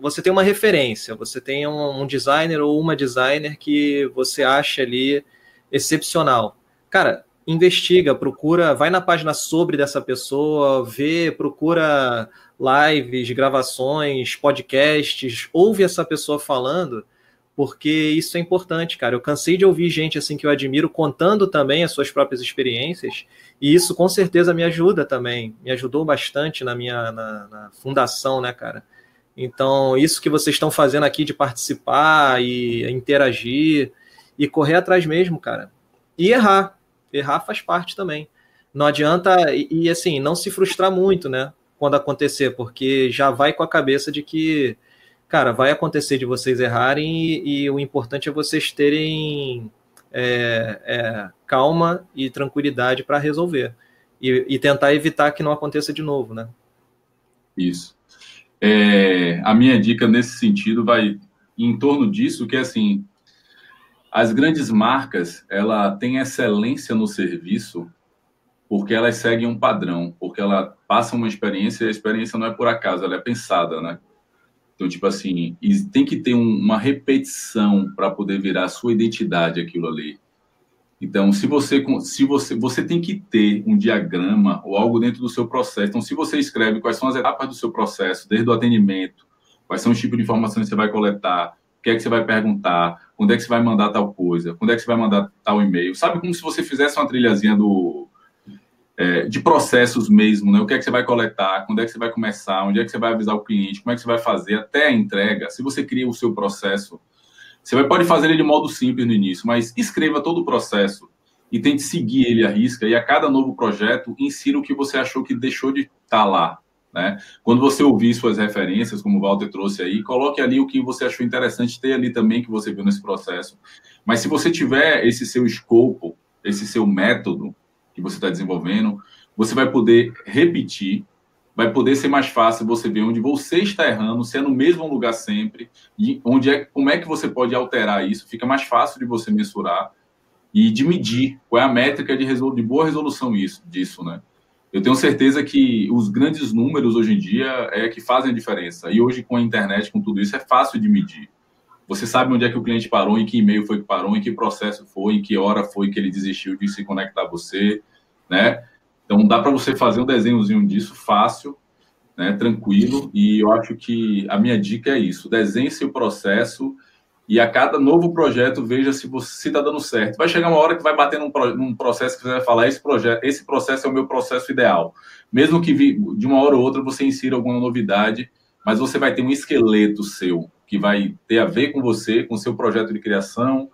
Você tem uma referência, você tem um designer ou uma designer que você acha ali excepcional cara, investiga, procura, vai na página sobre dessa pessoa, vê, procura lives, gravações, podcasts, ouve essa pessoa falando, porque isso é importante, cara. Eu cansei de ouvir gente assim que eu admiro contando também as suas próprias experiências, e isso com certeza me ajuda também, me ajudou bastante na minha na, na fundação, né, cara? Então, isso que vocês estão fazendo aqui de participar e interagir e correr atrás mesmo, cara. E errar, errar faz parte também. Não adianta, e, e assim, não se frustrar muito, né? Quando acontecer, porque já vai com a cabeça de que, cara, vai acontecer de vocês errarem e, e o importante é vocês terem é, é, calma e tranquilidade para resolver e, e, tentar evitar que não aconteça de novo, né? Isso. É, a minha dica nesse sentido vai em torno disso, que é assim, as grandes marcas, ela tem excelência no serviço porque elas seguem um padrão, porque ela passa uma experiência e a experiência não é por acaso, ela é pensada, né? Então, tipo assim, tem que ter uma repetição para poder virar sua identidade aquilo ali. Então, se você, se você, você tem que ter um diagrama ou algo dentro do seu processo. Então, se você escreve quais são as etapas do seu processo, desde o atendimento, quais são os tipos de informações que você vai coletar, o que é que você vai perguntar, quando é que você vai mandar tal coisa, quando é que você vai mandar tal e-mail. Sabe como se você fizesse uma trilhazinha do, é, de processos mesmo, né? O que é que você vai coletar, quando é que você vai começar, onde é que você vai avisar o cliente, como é que você vai fazer até a entrega. Se você cria o seu processo, você vai, pode fazer ele de modo simples no início, mas escreva todo o processo e tente seguir ele à risca e a cada novo projeto insira o que você achou que deixou de estar tá lá. Né? Quando você ouvir suas referências, como o Walter trouxe aí, coloque ali o que você achou interessante ter ali também que você viu nesse processo. Mas se você tiver esse seu escopo, esse seu método, que você está desenvolvendo, você vai poder repetir, vai poder ser mais fácil você ver onde você está errando, se é no mesmo lugar sempre, e onde é, como é que você pode alterar isso, fica mais fácil de você mensurar e de medir qual é a métrica de, de boa resolução isso, disso, né? Eu tenho certeza que os grandes números hoje em dia é que fazem a diferença. E hoje, com a internet, com tudo isso, é fácil de medir. Você sabe onde é que o cliente parou, em que e-mail foi que parou, em que processo foi, em que hora foi que ele desistiu de se conectar a você, né? Então dá para você fazer um desenhozinho disso fácil, né, tranquilo, e eu acho que a minha dica é isso, desenhe seu processo e a cada novo projeto veja se você está dando certo. Vai chegar uma hora que vai bater num, num, processo que você vai falar, esse projeto, esse processo é o meu processo ideal. Mesmo que de uma hora ou outra você insira alguma novidade, mas você vai ter um esqueleto seu que vai ter a ver com você, com seu projeto de criação,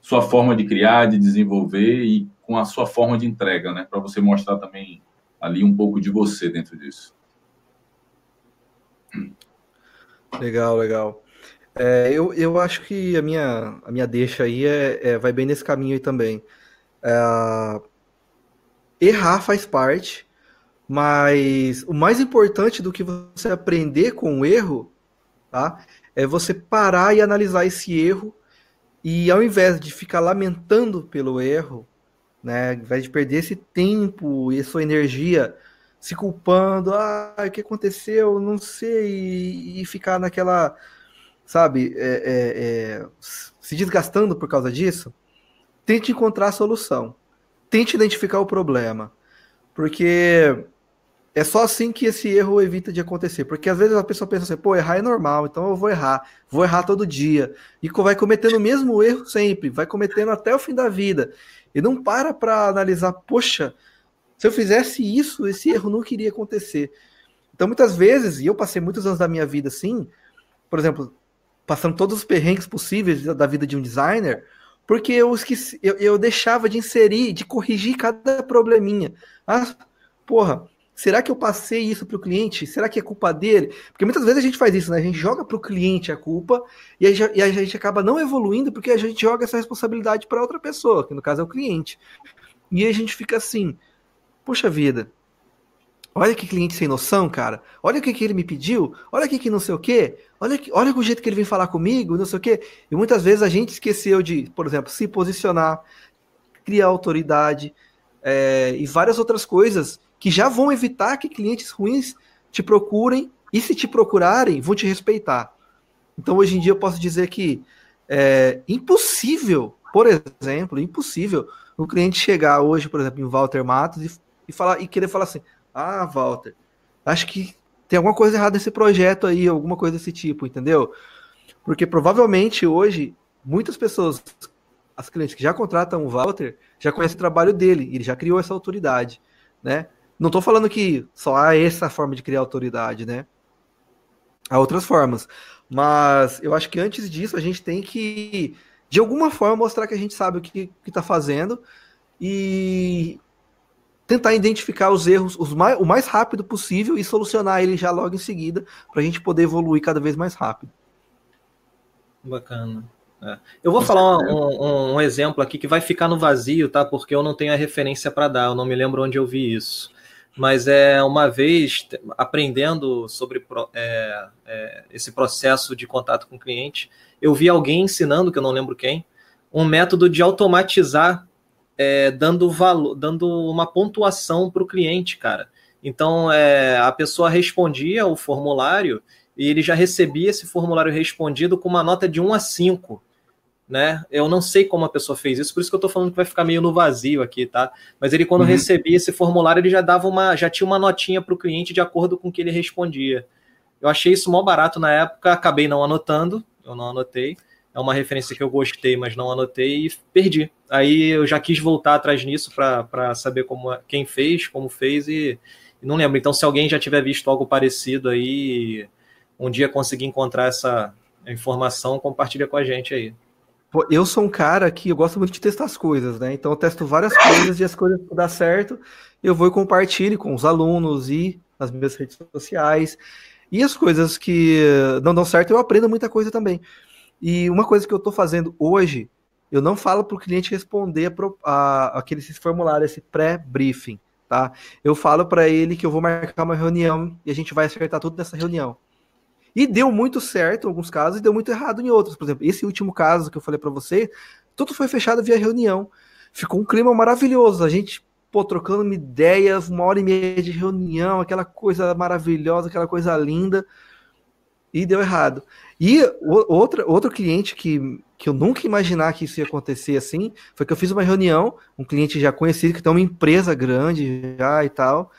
sua forma de criar, de desenvolver e com a sua forma de entrega, né? Para você mostrar também ali um pouco de você dentro disso. Legal, legal. É, eu, eu acho que a minha, a minha deixa aí é, é vai bem nesse caminho aí também. É, errar faz parte, mas o mais importante do que você aprender com o erro, tá? É você parar e analisar esse erro e ao invés de ficar lamentando pelo erro, né, ao invés de perder esse tempo e sua energia se culpando, ah, o que aconteceu, não sei, e, e ficar naquela, sabe, é, é, é, se desgastando por causa disso, tente encontrar a solução, tente identificar o problema, porque é só assim que esse erro evita de acontecer. Porque às vezes a pessoa pensa assim, pô, errar é normal, então eu vou errar, vou errar todo dia. E vai cometendo o mesmo erro sempre, vai cometendo até o fim da vida. E não para para analisar, poxa, se eu fizesse isso, esse erro não queria acontecer. Então muitas vezes, e eu passei muitos anos da minha vida assim, por exemplo, passando todos os perrengues possíveis da vida de um designer, porque eu esqueci, eu, eu deixava de inserir, de corrigir cada probleminha. Ah, porra, Será que eu passei isso para o cliente? Será que é culpa dele? Porque muitas vezes a gente faz isso, né? A gente joga para o cliente a culpa e a, gente, e a, gente, acaba não evoluindo porque a gente joga essa responsabilidade para outra pessoa, que no caso é o cliente. E a gente fica assim: poxa vida, olha que cliente sem noção, cara. Olha o que, que ele me pediu, olha aqui que não sei o quê, olha, que, olha o jeito que ele vem falar comigo, não sei o quê. E muitas vezes a gente esqueceu de, por exemplo, se posicionar, criar autoridade é, e várias outras coisas que já vão evitar que clientes ruins te procurem e se te procurarem, vão te respeitar. Então, hoje em dia, eu posso dizer que é impossível, por exemplo, impossível o cliente chegar hoje, por exemplo, em Walter Matos e, e, falar, e querer falar assim: Ah, Walter, acho que tem alguma coisa errada nesse projeto aí, alguma coisa desse tipo, entendeu? Porque provavelmente hoje, muitas pessoas, as clientes que já contratam o Walter, já conhecem o trabalho dele, ele já criou essa autoridade, né? Não estou falando que só há essa forma de criar autoridade, né? Há outras formas. Mas eu acho que antes disso a gente tem que, de alguma forma, mostrar que a gente sabe o que está fazendo e tentar identificar os erros os mais, o mais rápido possível e solucionar ele já logo em seguida, para a gente poder evoluir cada vez mais rápido. Bacana. É. Eu vou falar um, um, um, exemplo aqui que vai ficar no vazio, tá? Porque eu não tenho a referência para dar, eu não me lembro onde eu vi isso. Mas é uma vez aprendendo sobre é, é, esse processo de contato com o cliente, eu vi alguém ensinando, que eu não lembro quem, um método de automatizar é, dando valor, dando uma pontuação para o cliente, cara. Então é, a pessoa respondia o formulário e ele já recebia esse formulário respondido com uma nota de 1 a 5. Né? Eu não sei como a pessoa fez isso, por isso que eu estou falando que vai ficar meio no vazio aqui, tá? Mas ele, quando uhum. recebia esse formulário, ele já dava uma, já tinha uma notinha para o cliente de acordo com o que ele respondia. Eu achei isso mó barato na época, acabei não anotando, eu não anotei, é uma referência que eu gostei, mas não anotei e perdi. Aí eu já quis voltar atrás nisso para saber como quem fez, como fez e, e, não lembro. Então, se alguém já tiver visto algo parecido aí, um dia conseguir encontrar essa informação, compartilha com a gente aí. Eu sou um cara que eu gosto muito de testar as coisas, né? Então eu testo várias coisas e as coisas que dá certo, eu vou e compartilho com os alunos e nas minhas redes sociais. E as coisas que não dão certo, eu aprendo muita coisa também. E uma coisa que eu estou fazendo hoje, eu não falo para o cliente responder a, a, aquele formulário, esse pré-briefing, tá? Eu falo para ele que eu vou marcar uma reunião e a gente vai acertar tudo nessa reunião. E deu muito certo em alguns casos e deu muito errado em outros. Por exemplo, esse último caso que eu falei para você, tudo foi fechado via reunião. Ficou um clima maravilhoso. A gente, pô, trocando ideias, uma hora e meia de reunião, aquela coisa maravilhosa, aquela coisa linda. E deu errado. E outra, outro cliente que, que eu nunca imaginar que isso ia acontecer assim, foi que eu fiz uma reunião, um cliente já conhecido, que tem uma empresa grande já e tal.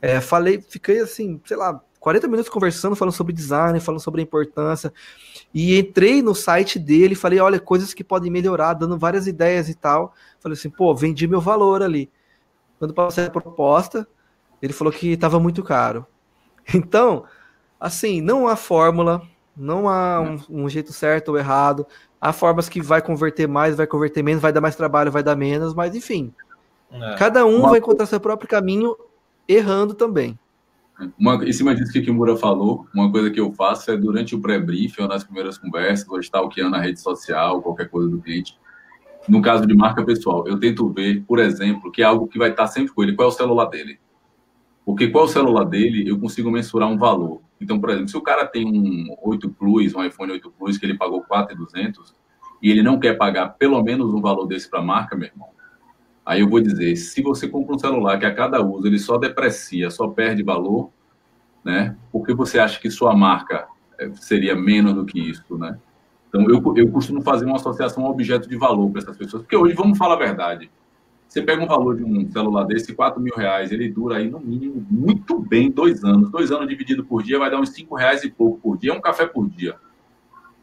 É, falei, fiquei assim, sei lá, 40 minutos conversando, falando sobre design, falando sobre a importância. E entrei no site dele, falei, olha, coisas que podem melhorar, dando várias ideias e tal. Falei assim, pô, vendi meu valor ali. Quando passei a proposta, ele falou que estava muito caro. Então, assim, não há fórmula, não há um, um, jeito certo ou errado. Há formas que vai converter mais, vai converter menos, vai dar mais trabalho, vai dar menos, mas enfim. É. Cada um uma... vai encontrar seu próprio caminho, errando também. Uma, em cima disso que o Kimura falou, uma coisa que eu faço é durante o pré-brief ou nas primeiras conversas, ou stalkeando a rede social, qualquer coisa do cliente. No caso de marca pessoal, eu tento ver, por exemplo, que é algo que vai estar sempre com ele, qual é o celular dele. Porque qual é o celular dele, eu consigo mensurar um valor. Então, por exemplo, se o cara tem um 8 Plus, um iPhone 8 Plus, que ele pagou 4,200 e ele não quer pagar pelo menos um valor desse para a marca, meu irmão, aí eu vou dizer, se você compra um celular que a cada uso ele só deprecia, só perde valor, né? Por que você acha que sua marca eh, seria menos do que isso, né? Então, eu, eu costumo fazer uma associação ao objeto de valor para essas pessoas, porque hoje, vamos falar a verdade, você pega um valor de um celular desse, 4 mil reais, ele dura aí no mínimo muito bem dois anos. Dois anos dividido por dia vai dar uns 5 reais e pouco por dia. É um café por dia.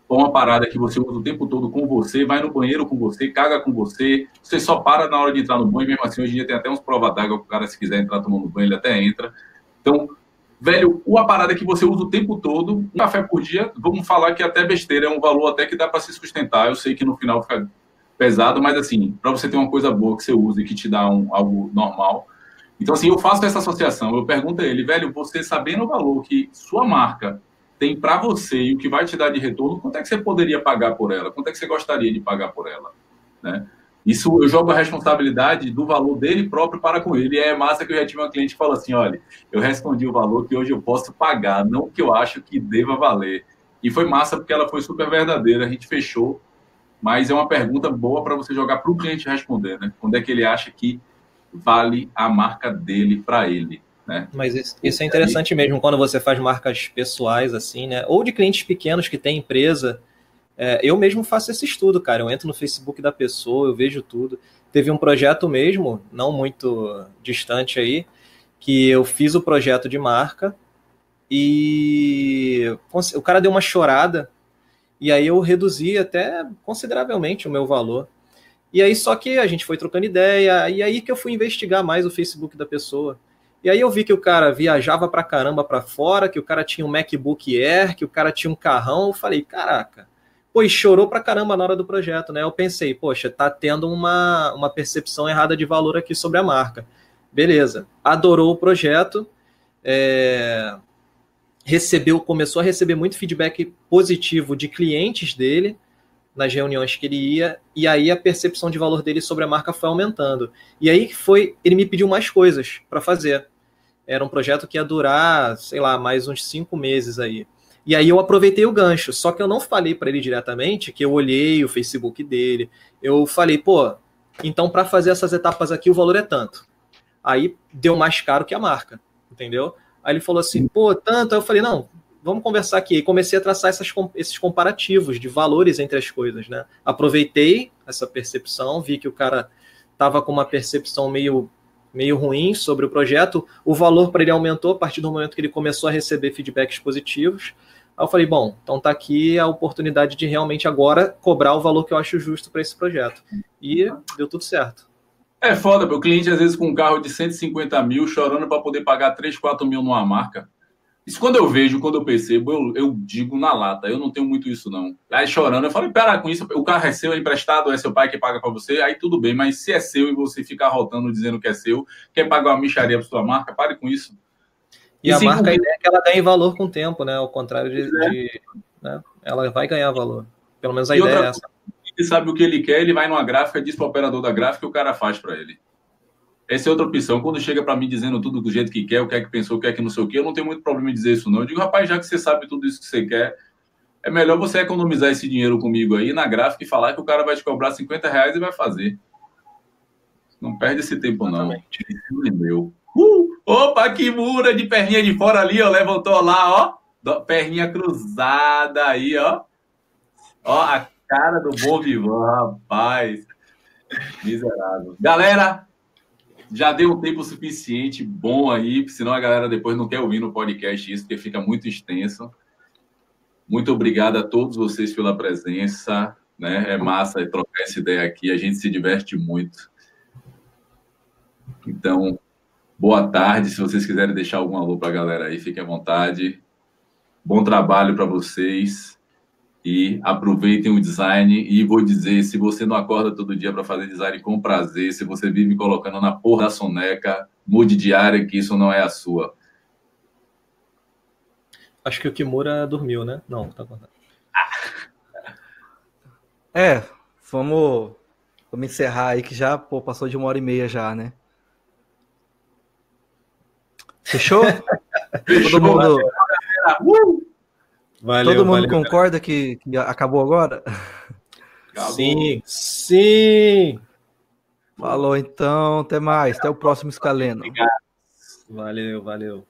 Ou uma parada que você usa o tempo todo com você, vai no banheiro com você, caga com você. Você só para na hora de entrar no banho, mesmo assim, hoje em dia tem até uns prova d'água o cara, se quiser entrar tomando banho, ele até entra. Então, velho, uma parada que você usa o tempo todo, um café por dia, vamos falar que até besteira, é um valor até que dá para se sustentar. Eu sei que no final fica pesado, mas assim, para você ter uma coisa boa que você usa e que te dá um, algo normal. Então, assim, eu faço essa associação. Eu pergunto a ele, velho, você sabendo o valor que sua marca tem para você e o que vai te dar de retorno, quanto é que você poderia pagar por ela? Quanto é que você gostaria de pagar por ela? Né? Isso eu jogo a responsabilidade do valor dele próprio para com ele. E é massa que eu já tive uma cliente que falou assim: olha, eu respondi o valor que hoje eu posso pagar, não o que eu acho que deva valer. E foi massa porque ela foi super verdadeira. A gente fechou mas é uma pergunta boa para você jogar para o cliente responder, né? Quando é que ele acha que vale a marca dele para ele, né? Mas isso, isso é interessante mesmo quando você faz marcas pessoais assim, né? Ou de clientes pequenos que têm empresa. É, eu mesmo faço esse estudo, cara. Eu entro no Facebook da pessoa, eu vejo tudo. Teve um projeto mesmo, não muito distante aí, que eu fiz o projeto de marca e o cara deu uma chorada e aí eu reduzi até consideravelmente o meu valor. E aí só que a gente foi trocando ideia, e aí que eu fui investigar mais o Facebook da pessoa. E aí eu vi que o cara viajava pra caramba pra fora, que o cara tinha um MacBook Air, que o cara tinha um carrão. Eu falei, caraca, e chorou pra caramba na hora do projeto, né? Eu pensei, poxa, tá tendo uma, uma percepção errada de valor aqui sobre a marca. Beleza. Adorou o projeto, é, recebeu, começou a receber muito feedback positivo de clientes dele nas reuniões que ele ia, e aí a percepção de valor dele sobre a marca foi aumentando. E aí foi, ele me pediu mais coisas para fazer. Era um projeto que ia durar, sei lá, mais uns cinco meses aí. E aí eu aproveitei o gancho, só que eu não falei para ele diretamente que eu olhei o Facebook dele. Eu falei, pô, então para fazer essas etapas aqui o valor é tanto. Aí deu mais caro que a marca, entendeu? Aí ele falou assim, pô, tanto. Aí eu falei, não, vamos conversar aqui. E comecei a traçar essas, esses comparativos de valores entre as coisas, né? Aproveitei essa percepção, vi que o cara estava com uma percepção meio, meio ruim sobre o projeto. O valor para ele aumentou a partir do momento que ele começou a receber feedbacks positivos. Aí eu falei, bom, então tá aqui a oportunidade de realmente agora cobrar o valor que eu acho justo para esse projeto. E deu tudo certo. É foda, o cliente às vezes com um carro de 150 mil chorando para poder pagar 3, 4 mil numa marca. Isso quando eu vejo, quando eu percebo, eu, eu digo na lata. Eu não tenho muito isso, não. Aí chorando, eu falo, pera com isso, o carro é seu, é emprestado, é seu pai que paga para você, aí tudo bem, mas se é seu e você ficar rotando dizendo que é seu, quer pagar uma micharia para sua marca, pare com isso. E, e a marca, a ideia é que ela ganhe valor com o tempo, né? Ao contrário de. É. de né? Ela vai ganhar valor. Pelo menos a e ideia é essa ele sabe o que ele quer, ele vai numa gráfica, diz para o operador da gráfica e o cara faz para ele. Essa é outra opção. Quando chega para mim dizendo tudo do jeito que quer, o que é que pensou, o que é que não sei o que, eu não tenho muito problema em dizer isso, não. Eu digo, rapaz, já que você sabe tudo isso que você quer, é melhor você economizar esse dinheiro comigo aí na gráfica e falar que o cara vai te cobrar 50 reais e vai fazer. Não perde esse tempo, não. Meu. Uh, opa, que mura de perninha de fora ali, ó. Levantou lá, ó. Perninha cruzada aí, ó. Ó, a cara do bom vivão, rapaz. Miserável. Galera, já deu um tempo suficiente bom aí, senão a galera depois não quer ouvir no podcast isso, porque fica muito extenso. Muito obrigado a todos vocês pela presença. Né? É massa trocar essa ideia aqui, a gente se diverte muito. Então, boa tarde. Se vocês quiserem deixar algum alô para a galera aí, fiquem à vontade. Bom trabalho para vocês e aproveitem o design. E vou dizer: se você não acorda todo dia para fazer design com prazer, se você vive colocando na porra da soneca, mude de área que isso não é a sua. Acho que o Kimura dormiu, né? Não, tá contando. [LAUGHS] É, vamos, vamos encerrar aí que já pô, passou de uma hora e meia já, né? Fechou? [LAUGHS] Fechou Todo mundo. Uh! Valeu, Todo mundo valeu, concorda que, que, acabou agora? Acabou. Sim, sim. Falou então, até mais, até o próximo escaleno. Obrigado. Valeu, valeu.